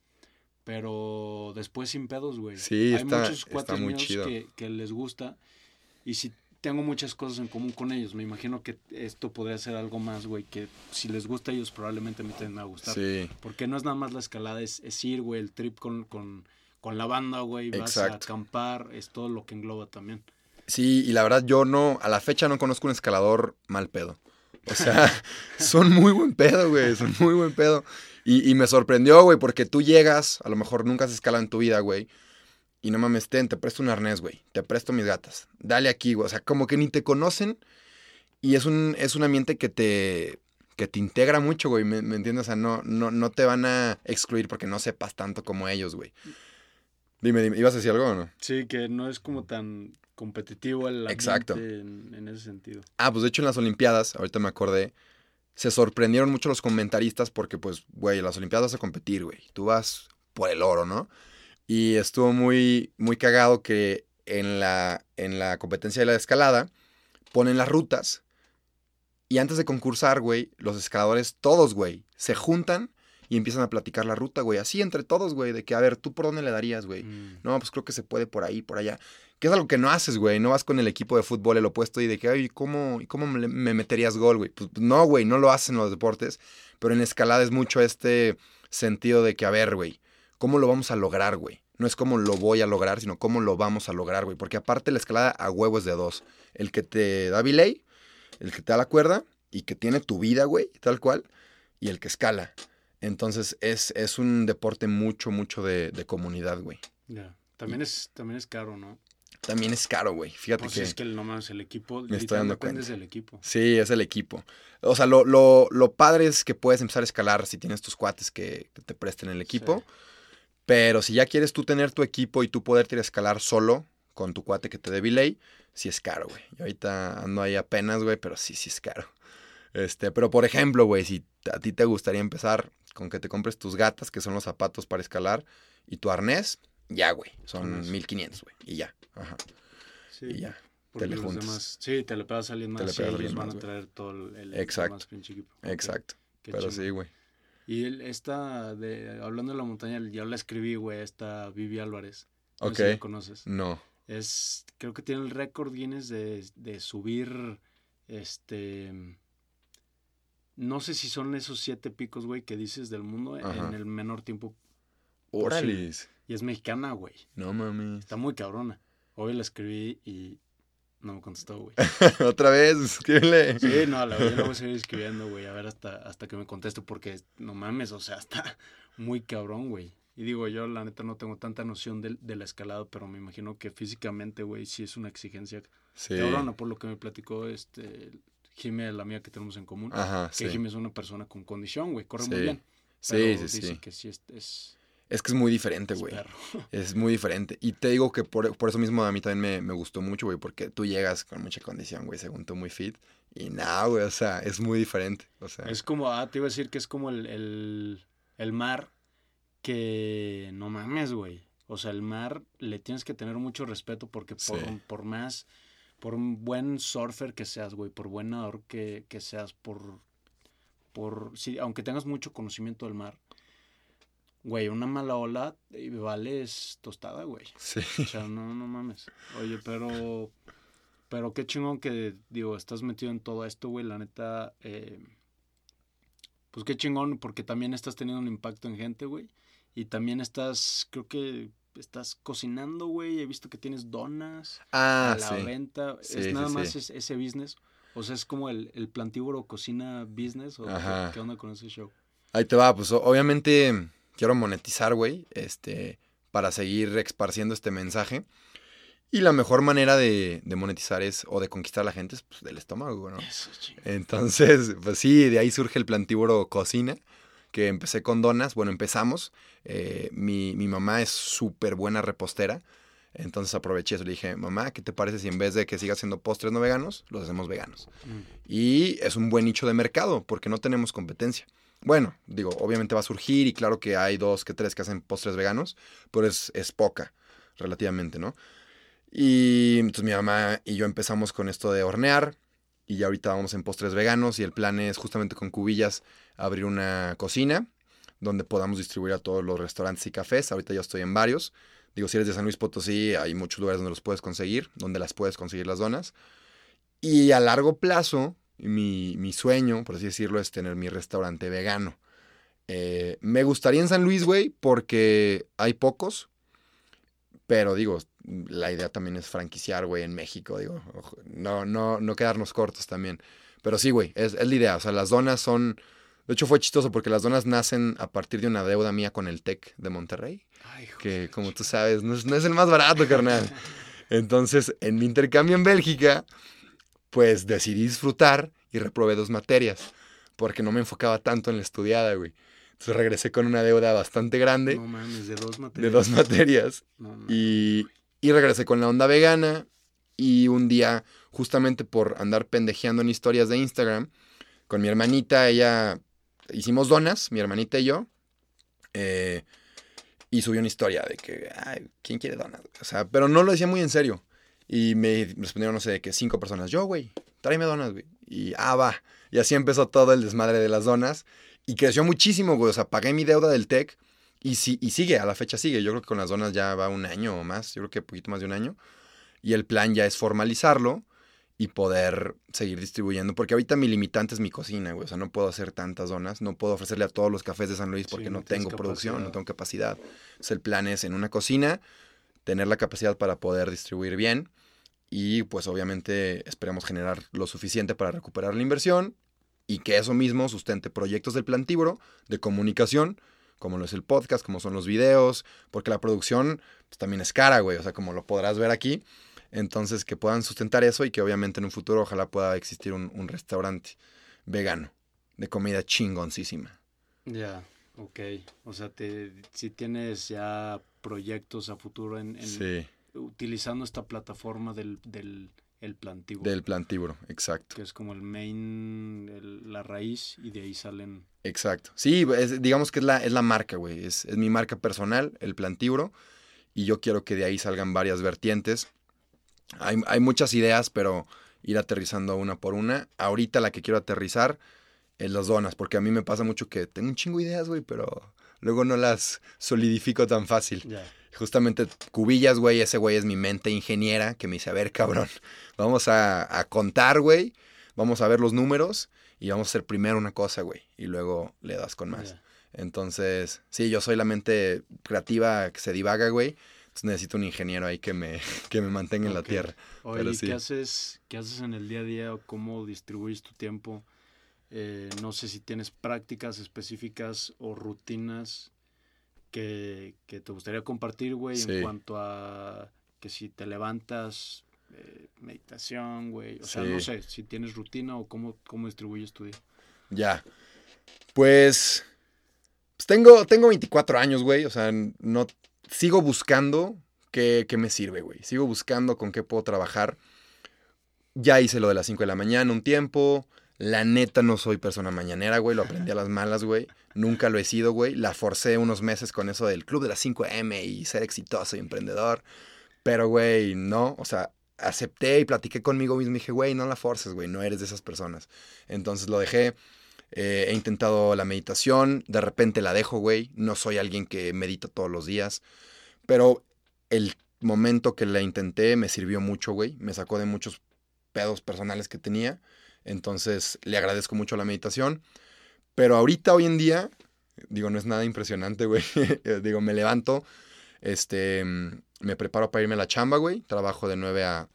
B: Pero después sin pedos, güey.
A: Sí, Hay muchos cuates míos
B: que, que, les gusta. Y si tengo muchas cosas en común con ellos. Me imagino que esto podría ser algo más, güey, que si les gusta a ellos probablemente me tengan a gustar. Sí. Porque no es nada más la escalada, es, es ir, güey, el trip con, con, con la banda, güey. Vas a acampar, es todo lo que engloba también.
A: Sí, y la verdad yo no, a la fecha no conozco un escalador mal pedo. O sea, son muy buen pedo, güey. Son muy buen pedo. Y, me sorprendió, güey, porque tú llegas, a lo mejor nunca has escalado en tu vida, güey. Y no mames, ten, te presto un arnés, güey. Te presto mis gatas. Dale aquí, güey. O sea, como que ni te conocen. Y es un, es un ambiente que te, que te integra mucho, güey. ¿Me, entiendes? O sea, no, no, no te van a excluir porque no sepas tanto como ellos, güey. Dime, dime, ¿ibas a decir algo o no?
B: Sí, que no es como tan competitivo el Exacto. En, en, ese sentido.
A: Ah, pues de hecho en las Olimpiadas, ahorita me acordé, se sorprendieron mucho los comentaristas porque, pues, güey, las Olimpiadas vas a competir, güey. Tú vas por el oro, ¿no? Y estuvo muy, muy cagado que en la, en la competencia de la escalada ponen las rutas y antes de concursar, güey, los escaladores, todos, güey, se juntan y empiezan a platicar la ruta, güey. Así entre todos, güey, de que, a ver, ¿tú por dónde le darías, güey? Mm. No, pues creo que se puede por ahí, por allá. Que es algo que no haces, güey. No vas con el equipo de fútbol el opuesto y de que, ay, ¿cómo, ¿cómo me meterías gol, güey? Pues no, güey, no lo hacen los deportes. Pero en escalada es mucho este sentido de que, a ver, güey, ¿cómo lo vamos a lograr, güey? No es cómo lo voy a lograr, sino cómo lo vamos a lograr, güey. Porque aparte la escalada a huevo es de dos. El que te da belay, el que te da la cuerda y que tiene tu vida, güey, tal cual, y el que escala. Entonces es, es un deporte mucho, mucho de, comunidad, güey.
B: Ya. También, es, también es caro, ¿no?
A: También es caro, güey. Fíjate
B: pues
A: que.
B: es que no más el equipo.
A: Me estoy dando cuenta.
B: del equipo.
A: Sí, es el equipo. O sea, lo, lo, lo, padre es que puedes empezar a escalar si tienes tus cuates que, te presten el equipo. Pero si ya quieres tú tener tu equipo y tú poderte ir a escalar solo con tu cuate que te dé delay, sí es caro, güey. Yo ahorita ando ahí apenas, güey, pero sí, sí es caro. Este, pero por ejemplo, güey, si a ti te gustaría empezar con que te compres tus gatas, que son los zapatos para escalar, y tu arnés, ya, güey. Son 1500, güey. Y ya. Ajá. Sí. Y ya. Te le juntas.
B: sí, te le pegas a alguien más. Te le y ellos van a traer todo el,
A: Exacto. Más equipo. Exacto. Pero sí, güey.
B: Y esta, de, hablando de la montaña, ya la escribí, güey, esta Vivi Álvarez. No
A: Ok.
B: sé si lo conoces.
A: No.
B: Es, creo que tiene el récord Guinness de, de subir, este, no sé si son esos siete picos, güey, que dices del mundo
A: Ajá.
B: en el menor tiempo.
A: Órale.
B: Y es mexicana, güey.
A: No mames.
B: Está muy cabrona. Hoy la escribí y no me contestó, güey.
A: Otra vez, escríbele.
B: Sí, no, la verdad, yo la voy a seguir escribiendo, güey, a ver hasta, hasta que me conteste, porque no mames, o sea, está muy cabrón, güey. Y digo, yo la neta no tengo tanta noción del, de la escalada, pero me imagino que físicamente, güey, sí es una exigencia
A: Sí.
B: cabrona, por lo que me platicó este Jimé, la mía que tenemos en común.
A: Ajá,
B: que
A: sí.
B: Jimé es una persona con condición, güey, corre
A: Sí.
B: muy bien.
A: Sí,
B: pero
A: sí,
B: dice
A: sí.
B: que sí es, es,
A: Es que es muy diferente, güey. Es muy diferente. Y te digo que por, por eso mismo a mí también me, me gustó mucho, güey, porque tú llegas con mucha condición, güey, según tú muy fit. Y nada, güey, o sea, es muy diferente. O sea,
B: Es como, ah, te iba a decir que es como el, el, el mar que no mames, güey. O sea, el mar le tienes que tener mucho respeto porque por,
A: Sí.
B: por más, por un buen surfer que seas, güey, por buen nadador que, que seas, por, por, sí, aunque tengas mucho conocimiento del mar, güey, una mala ola eh, vale es tostada, güey.
A: sí.
B: O sea, no, no mames. Oye, pero. Pero qué chingón que, digo, estás metido en todo esto, güey. La neta. eh, pues qué chingón, porque también estás teniendo un impacto en gente, güey. Y también estás, creo que estás cocinando, güey. He visto que tienes donas
A: Ah,
B: a la
A: sí.
B: venta.
A: Sí,
B: es
A: sí,
B: nada más es- ese business. O sea, es como el, el plantívoro cocina business. ¿O qué,
A: Ajá.
B: qué onda con ese show?
A: Ahí te va, pues obviamente quiero monetizar, güey, este, para seguir esparciendo este mensaje. Y la mejor manera de, de monetizar es, o de conquistar a la gente, es pues, del estómago, ¿no?
B: Eso.
A: Entonces, pues sí, de ahí surge el plantívoro cocina, que empecé con donas, bueno, empezamos. eh, mi, mi mamá es súper buena repostera, entonces aproveché eso, le dije, mamá, ¿qué te parece si en vez de que siga haciendo postres no veganos, los hacemos veganos?
B: Mm.
A: Y es un buen nicho de mercado, porque no tenemos competencia. Bueno, digo, obviamente va a surgir y claro que hay dos que tres que hacen postres veganos, pero es, es poca, relativamente, ¿no? Y entonces mi mamá y yo empezamos con esto de hornear y ya ahorita vamos en postres veganos y el plan es justamente con cubillas abrir una cocina donde podamos distribuir a todos los restaurantes y cafés. Ahorita yo estoy en varios. Digo, si eres de San Luis Potosí, hay muchos lugares donde los puedes conseguir, donde las puedes conseguir las donas. Y a largo plazo, mi, mi sueño, por así decirlo, es tener mi restaurante vegano. Eh, me gustaría en San Luis, güey, porque hay pocos. Pero digo, la idea también es franquiciar, güey, en México, digo. No, no, no quedarnos cortos también. Pero sí, güey, es, es la idea. O sea, las donas son. De hecho, fue chistoso porque las donas nacen a partir de una deuda mía con el TEC de Monterrey.
B: Ay,
A: Que, como tú sabes, no es, no es el más barato, carnal. Entonces, en mi intercambio en Bélgica, pues decidí disfrutar y reprobé dos materias. Porque no me enfocaba tanto en la estudiada, güey. Entonces regresé con una deuda bastante grande
B: No mames, de dos
A: de
B: materias.
A: dos materias.
B: No.
A: Y, y regresé con la onda vegana. Y un día, justamente por andar pendejeando en historias de Instagram, con mi hermanita, ella hicimos donas, mi hermanita y yo. eh, y subí una historia de que, ay, ¿quién quiere donas? O sea, pero no lo decía muy en serio. Y me respondieron, no sé, de que cinco personas. Yo, güey, tráeme donas, güey. Y, ah, va. Y así empezó todo el desmadre de las donas. Y creció muchísimo, güey. O sea, pagué mi deuda del TEC. Y, sí, y sigue, a la fecha sigue. Yo creo que con las donas ya va un año o más. Yo creo que un poquito más de un año. Y el plan ya es formalizarlo y poder seguir distribuyendo. Porque ahorita mi limitante es mi cocina, güey. O sea, no puedo hacer tantas donas. No puedo ofrecerle a todos los cafés de San Luis
B: Sí,
A: porque
B: no
A: tengo producción, no tengo capacidad. Entonces, el plan es en una cocina tener la capacidad para poder distribuir bien. Y pues obviamente esperamos generar lo suficiente para recuperar la inversión y que eso mismo sustente proyectos del plantívoro de comunicación, como lo es el podcast, como son los videos, porque la producción pues, también es cara, güey, o sea, como lo podrás ver aquí. Entonces, que puedan sustentar eso y que obviamente en un futuro ojalá pueda existir un, un restaurante vegano de comida chingoncísima.
B: Ya, ok. O sea, te, si tienes ya proyectos a futuro en, en-
A: Sí,
B: utilizando esta plataforma del, del el plantívoro,
A: del plantívoro, exacto.
B: que es como el main, el- la raíz, y de ahí salen...
A: Exacto. Sí, es- digamos que es la, es la marca, güey. Es, es mi marca personal, el plantívoro. Y yo quiero que de ahí salgan varias vertientes. Hay, hay muchas ideas, pero ir aterrizando una por una. Ahorita la que quiero aterrizar es las donas, porque a mí me pasa mucho que tengo un chingo de ideas, güey, pero luego no las solidifico tan fácil. Justamente Cubillas, güey, ese güey es mi mente ingeniera que me dice, a ver, cabrón, vamos a, a contar, güey, vamos a ver los números y vamos a hacer primero una cosa, güey, y luego le das con más. Entonces, sí, yo soy la mente creativa que se divaga, güey. Entonces necesito un ingeniero ahí que me, que me mantenga en la tierra.
B: Oye,
A: Pero
B: ¿y
A: sí.
B: ¿qué haces, qué haces en el día a día o cómo distribuyes tu tiempo? Eh, no sé si tienes prácticas específicas o rutinas que, que te gustaría compartir, güey,
A: Sí.
B: en cuanto a que si te levantas, eh, meditación, güey. O sea, no sé si tienes rutina o cómo, cómo distribuyes tu día.
A: Ya. Pues, pues tengo, tengo 24 años, güey. O sea, no sigo buscando qué, qué me sirve, güey. Sigo buscando con qué puedo trabajar. Ya hice lo de las 5 de la mañana un tiempo. La neta no soy persona mañanera, güey. Lo aprendí a las malas, güey. Nunca lo he sido, güey. La forcé unos meses con eso del club de las 5M y ser exitoso y emprendedor. Pero, güey, no. O sea, acepté y platiqué conmigo mismo. Y dije, güey, no la forces, güey. No eres de esas personas. Entonces lo dejé. Eh, he intentado la meditación, de repente la dejo, güey. No soy alguien que medita todos los días. Pero el momento que la intenté me sirvió mucho, güey. Me sacó de muchos pedos personales que tenía. Entonces le agradezco mucho la meditación. Pero ahorita, hoy en día, digo, no es nada impresionante, güey. digo, me levanto, este, me preparo para irme a la chamba, güey. Trabajo de 9 a,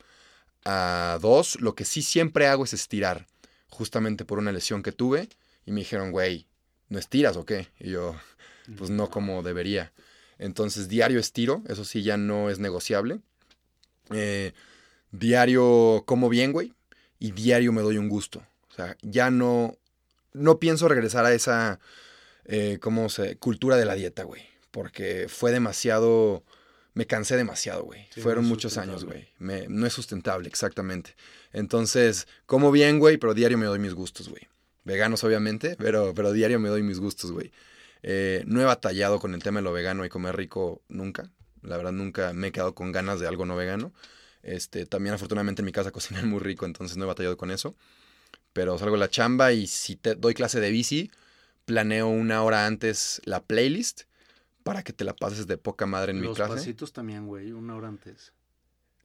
A: a 2. Lo que sí siempre hago es estirar justamente por una lesión que tuve y me dijeron, güey, ¿no estiras o qué? Y yo, pues no como debería. Entonces, diario estiro, eso sí ya no es negociable. Eh, diario como bien, güey, y diario me doy un gusto. O sea, ya no, no pienso regresar a esa, eh, ¿cómo se? Cultura de la dieta, güey. Porque fue demasiado, me cansé demasiado, güey.
B: Sí,
A: Fueron
B: no
A: muchos años, güey. Me- No es sustentable, exactamente. Entonces, como bien, güey, pero diario me doy mis gustos, güey. Veganos, obviamente, pero, pero diario me doy mis gustos, güey. Eh, no he batallado con el tema de lo vegano y comer rico nunca. La verdad, nunca me he quedado con ganas de algo no vegano. Este, también, afortunadamente, en mi casa cocinan muy rico, entonces no he batallado con eso. Pero salgo de la chamba y si te doy clase de bici, planeo una hora antes la playlist para que te la pases de poca madre en mi
B: Los
A: clase.
B: pasitos también, güey, una hora antes.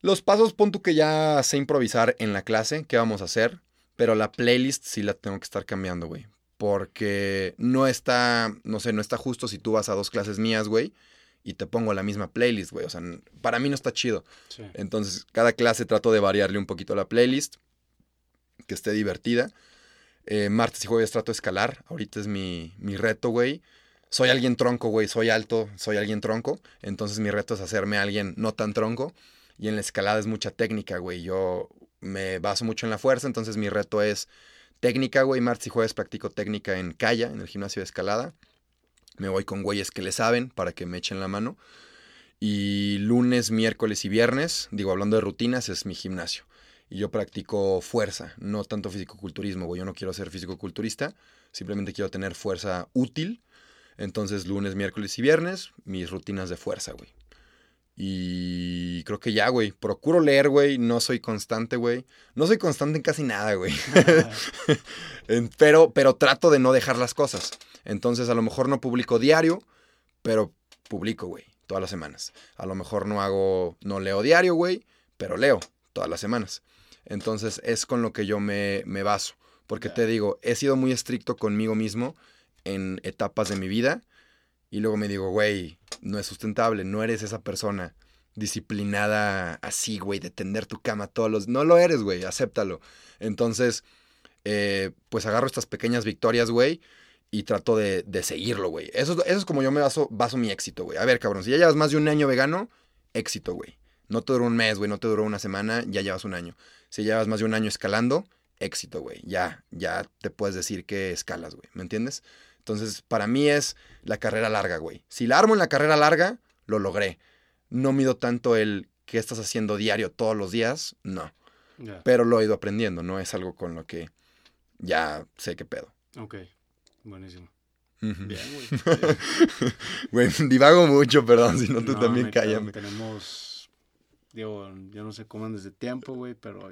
A: Los pasos, pon tú que ya sé improvisar en la clase, qué vamos a hacer, pero la playlist sí la tengo que estar cambiando, güey. Porque no está, no sé, no está justo si tú vas a dos clases mías, güey, y te pongo la misma playlist, güey. O sea, para mí no está chido.
B: Sí.
A: Entonces, cada clase trato de variarle un poquito la playlist, que esté divertida. Eh, martes y jueves trato de escalar. Ahorita es mi, mi reto, güey. Soy alguien tronco, güey. Soy alto, soy alguien tronco. Entonces, mi reto es hacerme alguien no tan tronco. Y en la escalada es mucha técnica, güey. Yo me baso mucho en la fuerza, entonces mi reto es técnica, güey. Martes y jueves practico técnica en Calla, en el gimnasio de escalada. Me voy con güeyes que le saben para que me echen la mano. Y lunes, miércoles y viernes, digo, hablando de rutinas, es mi gimnasio. Y yo practico fuerza, no tanto fisicoculturismo, güey. Yo no quiero ser fisicoculturista, simplemente quiero tener fuerza útil. Entonces, lunes, miércoles y viernes, mis rutinas de fuerza, güey. Y creo que ya, güey. Procuro leer, güey. No soy constante, güey. No soy constante en casi nada, güey. Pero, pero trato de no dejar las cosas. Entonces, a lo mejor no publico diario, pero publico, güey, todas las semanas. A lo mejor no hago, no leo diario, güey, pero leo todas las semanas. Entonces, es con lo que yo me, me baso. Porque te digo, he sido muy estricto conmigo mismo en etapas de mi vida. Y luego me digo, güey, no es sustentable, no eres esa persona disciplinada así, güey, de tender tu cama todos los... No lo eres, güey, acéptalo. Entonces, eh, pues agarro estas pequeñas victorias, güey, y trato de, de seguirlo, güey. Eso, es- eso es como yo me baso, baso mi éxito, güey. A ver, cabrón, si ya llevas más de un año vegano, éxito, güey. No te duró un mes, güey, no te duró una semana, ya llevas un año. Si llevas más de un año escalando, éxito, güey. Ya, ya te puedes decir que escalas, güey. ¿Me entiendes? Entonces, para mí es la carrera larga, güey. Si la armo en la carrera larga, lo logré. No mido tanto el que estás haciendo diario todos los días, no. Pero lo he ido aprendiendo, no es algo con lo que ya sé qué pedo.
B: Ok, buenísimo. Bien, güey.
A: Güey, divago mucho, perdón, si no tú
B: No,
A: también cállame.
B: Tenemos, digo, yo no sé cómo andes de tiempo, güey, pero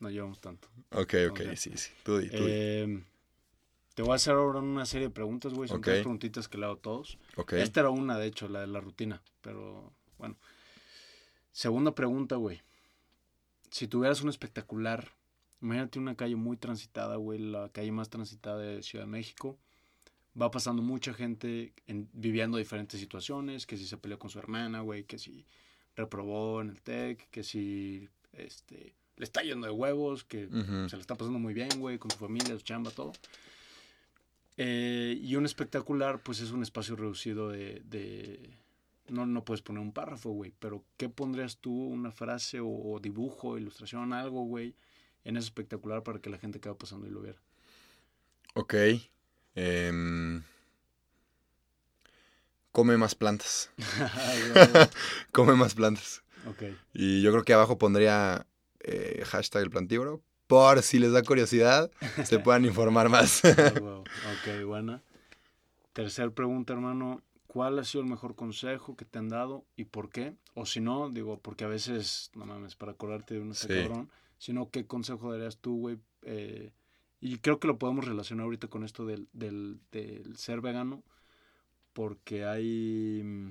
B: no llevamos tanto.
A: Ok, ok,
B: Ok.
A: sí, sí. Tú di, tú di.
B: Eh, Te voy a hacer ahora una serie de preguntas, güey. Son tres preguntitas que le hago a todos.
A: Ok.
B: Esta era una, de hecho, la de la rutina. Pero bueno. Segunda pregunta, güey. Si tuvieras un espectacular, imagínate una calle muy transitada, güey, la calle más transitada de Ciudad de México. Va pasando mucha gente en- viviendo diferentes situaciones, que si se peleó con su hermana, güey, que si reprobó en el TEC, que si este, le está yendo de huevos, que se le está pasando muy bien, güey, con su familia, su chamba, todo. Eh, y un espectacular, pues es un espacio reducido de... de- no, no puedes poner un párrafo, güey, pero ¿qué pondrías tú? ¿Una frase o, o dibujo, ilustración, algo, güey, en ese espectacular para que la gente que va pasando y lo viera?
A: Ok. Em, come más plantas. come más plantas.
B: ok,
A: Y yo creo que abajo pondría eh, hashtag el plantíboro. Por si les da curiosidad, se puedan informar más.
B: Huevo. ok, buena. Tercer pregunta, hermano. ¿Cuál ha sido el mejor consejo que te han dado y por qué? O si no, digo, porque a veces, no mames, para acordarte de uno
A: Sí.
B: cabrón. Si no, ¿qué consejo darías tú, güey? Eh, y creo que lo podemos relacionar ahorita con esto del, del, del ser vegano, porque hay... mm,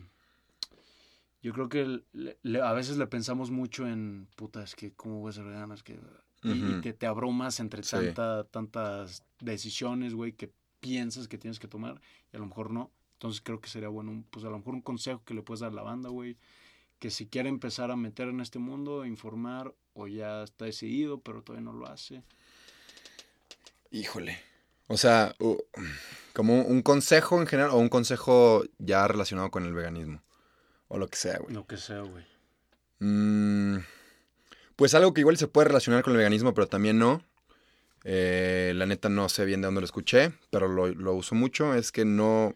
B: Yo creo que le- le- a veces le pensamos mucho en, puta, es que cómo voy a ser vegano, es que... y- Y,
A: Ujú.
B: te, te abrumas entre
A: Sí.
B: tanta, tantas decisiones, güey, que piensas que tienes que tomar y a lo mejor no. Entonces creo que sería bueno, pues a lo mejor un consejo que le puedes dar a la banda, güey, que si quiere empezar a meter en este mundo, informar, o ya está decidido, pero todavía no lo hace.
A: Híjole. O sea, como un consejo en general o un consejo ya relacionado con el veganismo. O lo que sea, güey.
B: Lo que sea, güey.
A: Mm, pues algo que igual se puede relacionar con el veganismo, pero también no. Eh, la neta no sé bien de dónde lo escuché, pero lo, lo uso mucho. Es que no,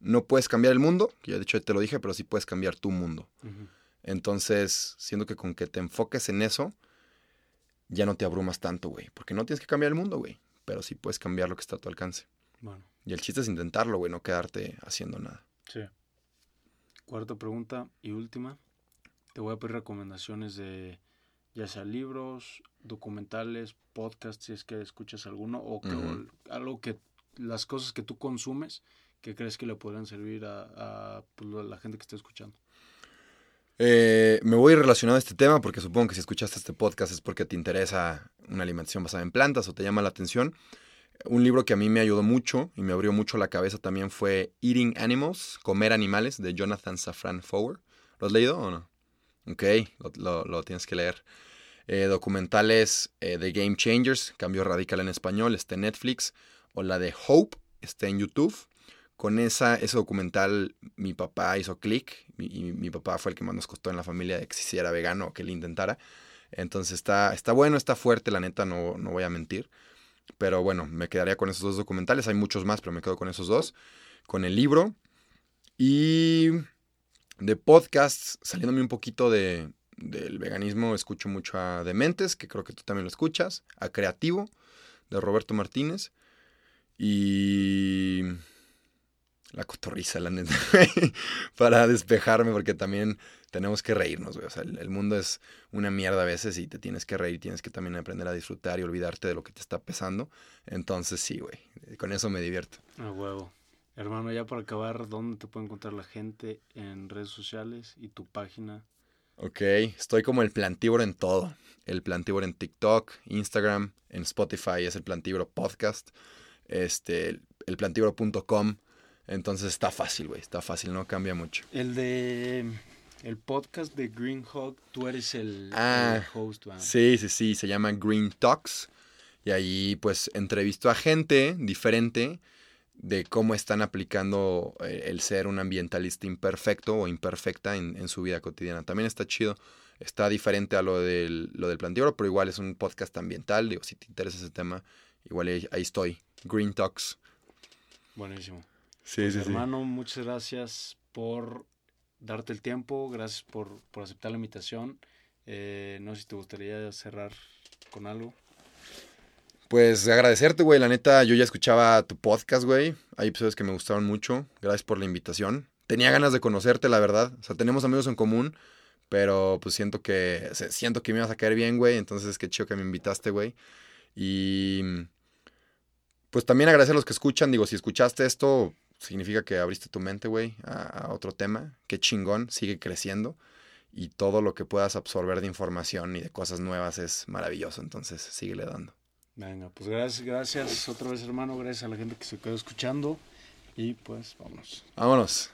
A: no puedes cambiar el mundo. que Ya de hecho te lo dije, pero sí puedes cambiar tu mundo. Entonces, siento que con que te enfoques en eso, ya no te abrumas tanto, güey. Porque no tienes que cambiar el mundo, güey. Pero sí puedes cambiar lo que está a tu alcance.
B: Bueno,
A: Y el chiste es intentarlo, güey, no quedarte haciendo nada.
B: sí. Cuarta pregunta y última. Te voy a pedir recomendaciones de ya sea libros, documentales, podcasts, si es que escuchas alguno, o que, algo que las cosas que tú consumes que crees que le podrían servir a, a, pues, la gente que está escuchando.
A: Eh, me voy relacionado a este tema porque supongo que si escuchaste este podcast es porque te interesa una alimentación basada en plantas o te llama la atención. Un libro que a mí me ayudó mucho y me abrió mucho la cabeza también fue Eating Animals, Comer Animales, de Jonathan Safran Foer. ¿Lo has leído o no? Ok, lo, tienes que leer. Eh, documentales eh, de Game Changers, Cambio Radical en español, está en Netflix. O la de Hope, está en YouTube. Con esa, ese documental mi papá hizo clic y, mi papá fue el que más nos costó en la familia de que se hiciera vegano o que él intentara. Entonces está, está bueno, está fuerte, la neta, no, no voy a mentir. Pero bueno, me quedaría con esos dos documentales. Hay muchos más, pero me quedo con esos dos. Con el libro. Y de podcasts, saliéndome un poquito de, del veganismo, escucho mucho a Dementes, que creo que tú también lo escuchas. A Creativo, de Roberto Martínez. Y la cotorriza, la neta, para despejarme, porque también tenemos que reírnos, güey. O sea, el, el mundo es una mierda a veces y te tienes que reír, tienes que también aprender a disfrutar y olvidarte de lo que te está pesando. Entonces, sí, güey, con eso me divierto.
B: A huevo. Hermano, ya para acabar, ¿dónde te puede encontrar la gente en redes sociales y tu página?
A: Ok, estoy como el plantívoro en todo. El plantívoro en TikTok, Instagram, en Spotify es el plantívoro podcast. Este, el plantívoro.com. Entonces está fácil, güey, está fácil, no cambia mucho.
B: El de el podcast de Green Hog, tú eres el,
A: Ah,
B: el host, ¿va?
A: Sí, sí, sí, se llama Green Talks. Y ahí pues entrevisto a gente diferente de cómo están aplicando eh, el ser un ambientalista imperfecto o imperfecta en, en su vida cotidiana. También está chido. Está diferente a lo del, lo del plantívoro, pero igual es un podcast ambiental. Digo, si te interesa ese tema, igual ahí, ahí estoy. Green Talks.
B: Buenísimo.
A: Sí,
B: Pues, hermano, muchas gracias por darte el tiempo, gracias por, por aceptar la invitación. Eh, no sé si te gustaría cerrar con algo.
A: Pues agradecerte, güey. La neta, yo ya escuchaba tu podcast, güey. Hay episodios que me gustaron mucho. Gracias por la invitación. Tenía ganas de conocerte, la verdad. O sea, tenemos amigos en común, pero pues siento que siento que me ibas a caer bien, güey. Entonces, qué chido que me invitaste, güey. Y pues también agradecer a los que escuchan. Digo, si escuchaste esto, significa que abriste tu mente, güey, a, a otro tema. Qué chingón, sigue creciendo. Y todo lo que puedas absorber de información y de cosas nuevas es maravilloso. Entonces, síguele dando.
B: Venga, pues gracias, gracias otra vez, hermano. Gracias a la gente que se quedó escuchando. Y pues, vámonos.
A: Vámonos.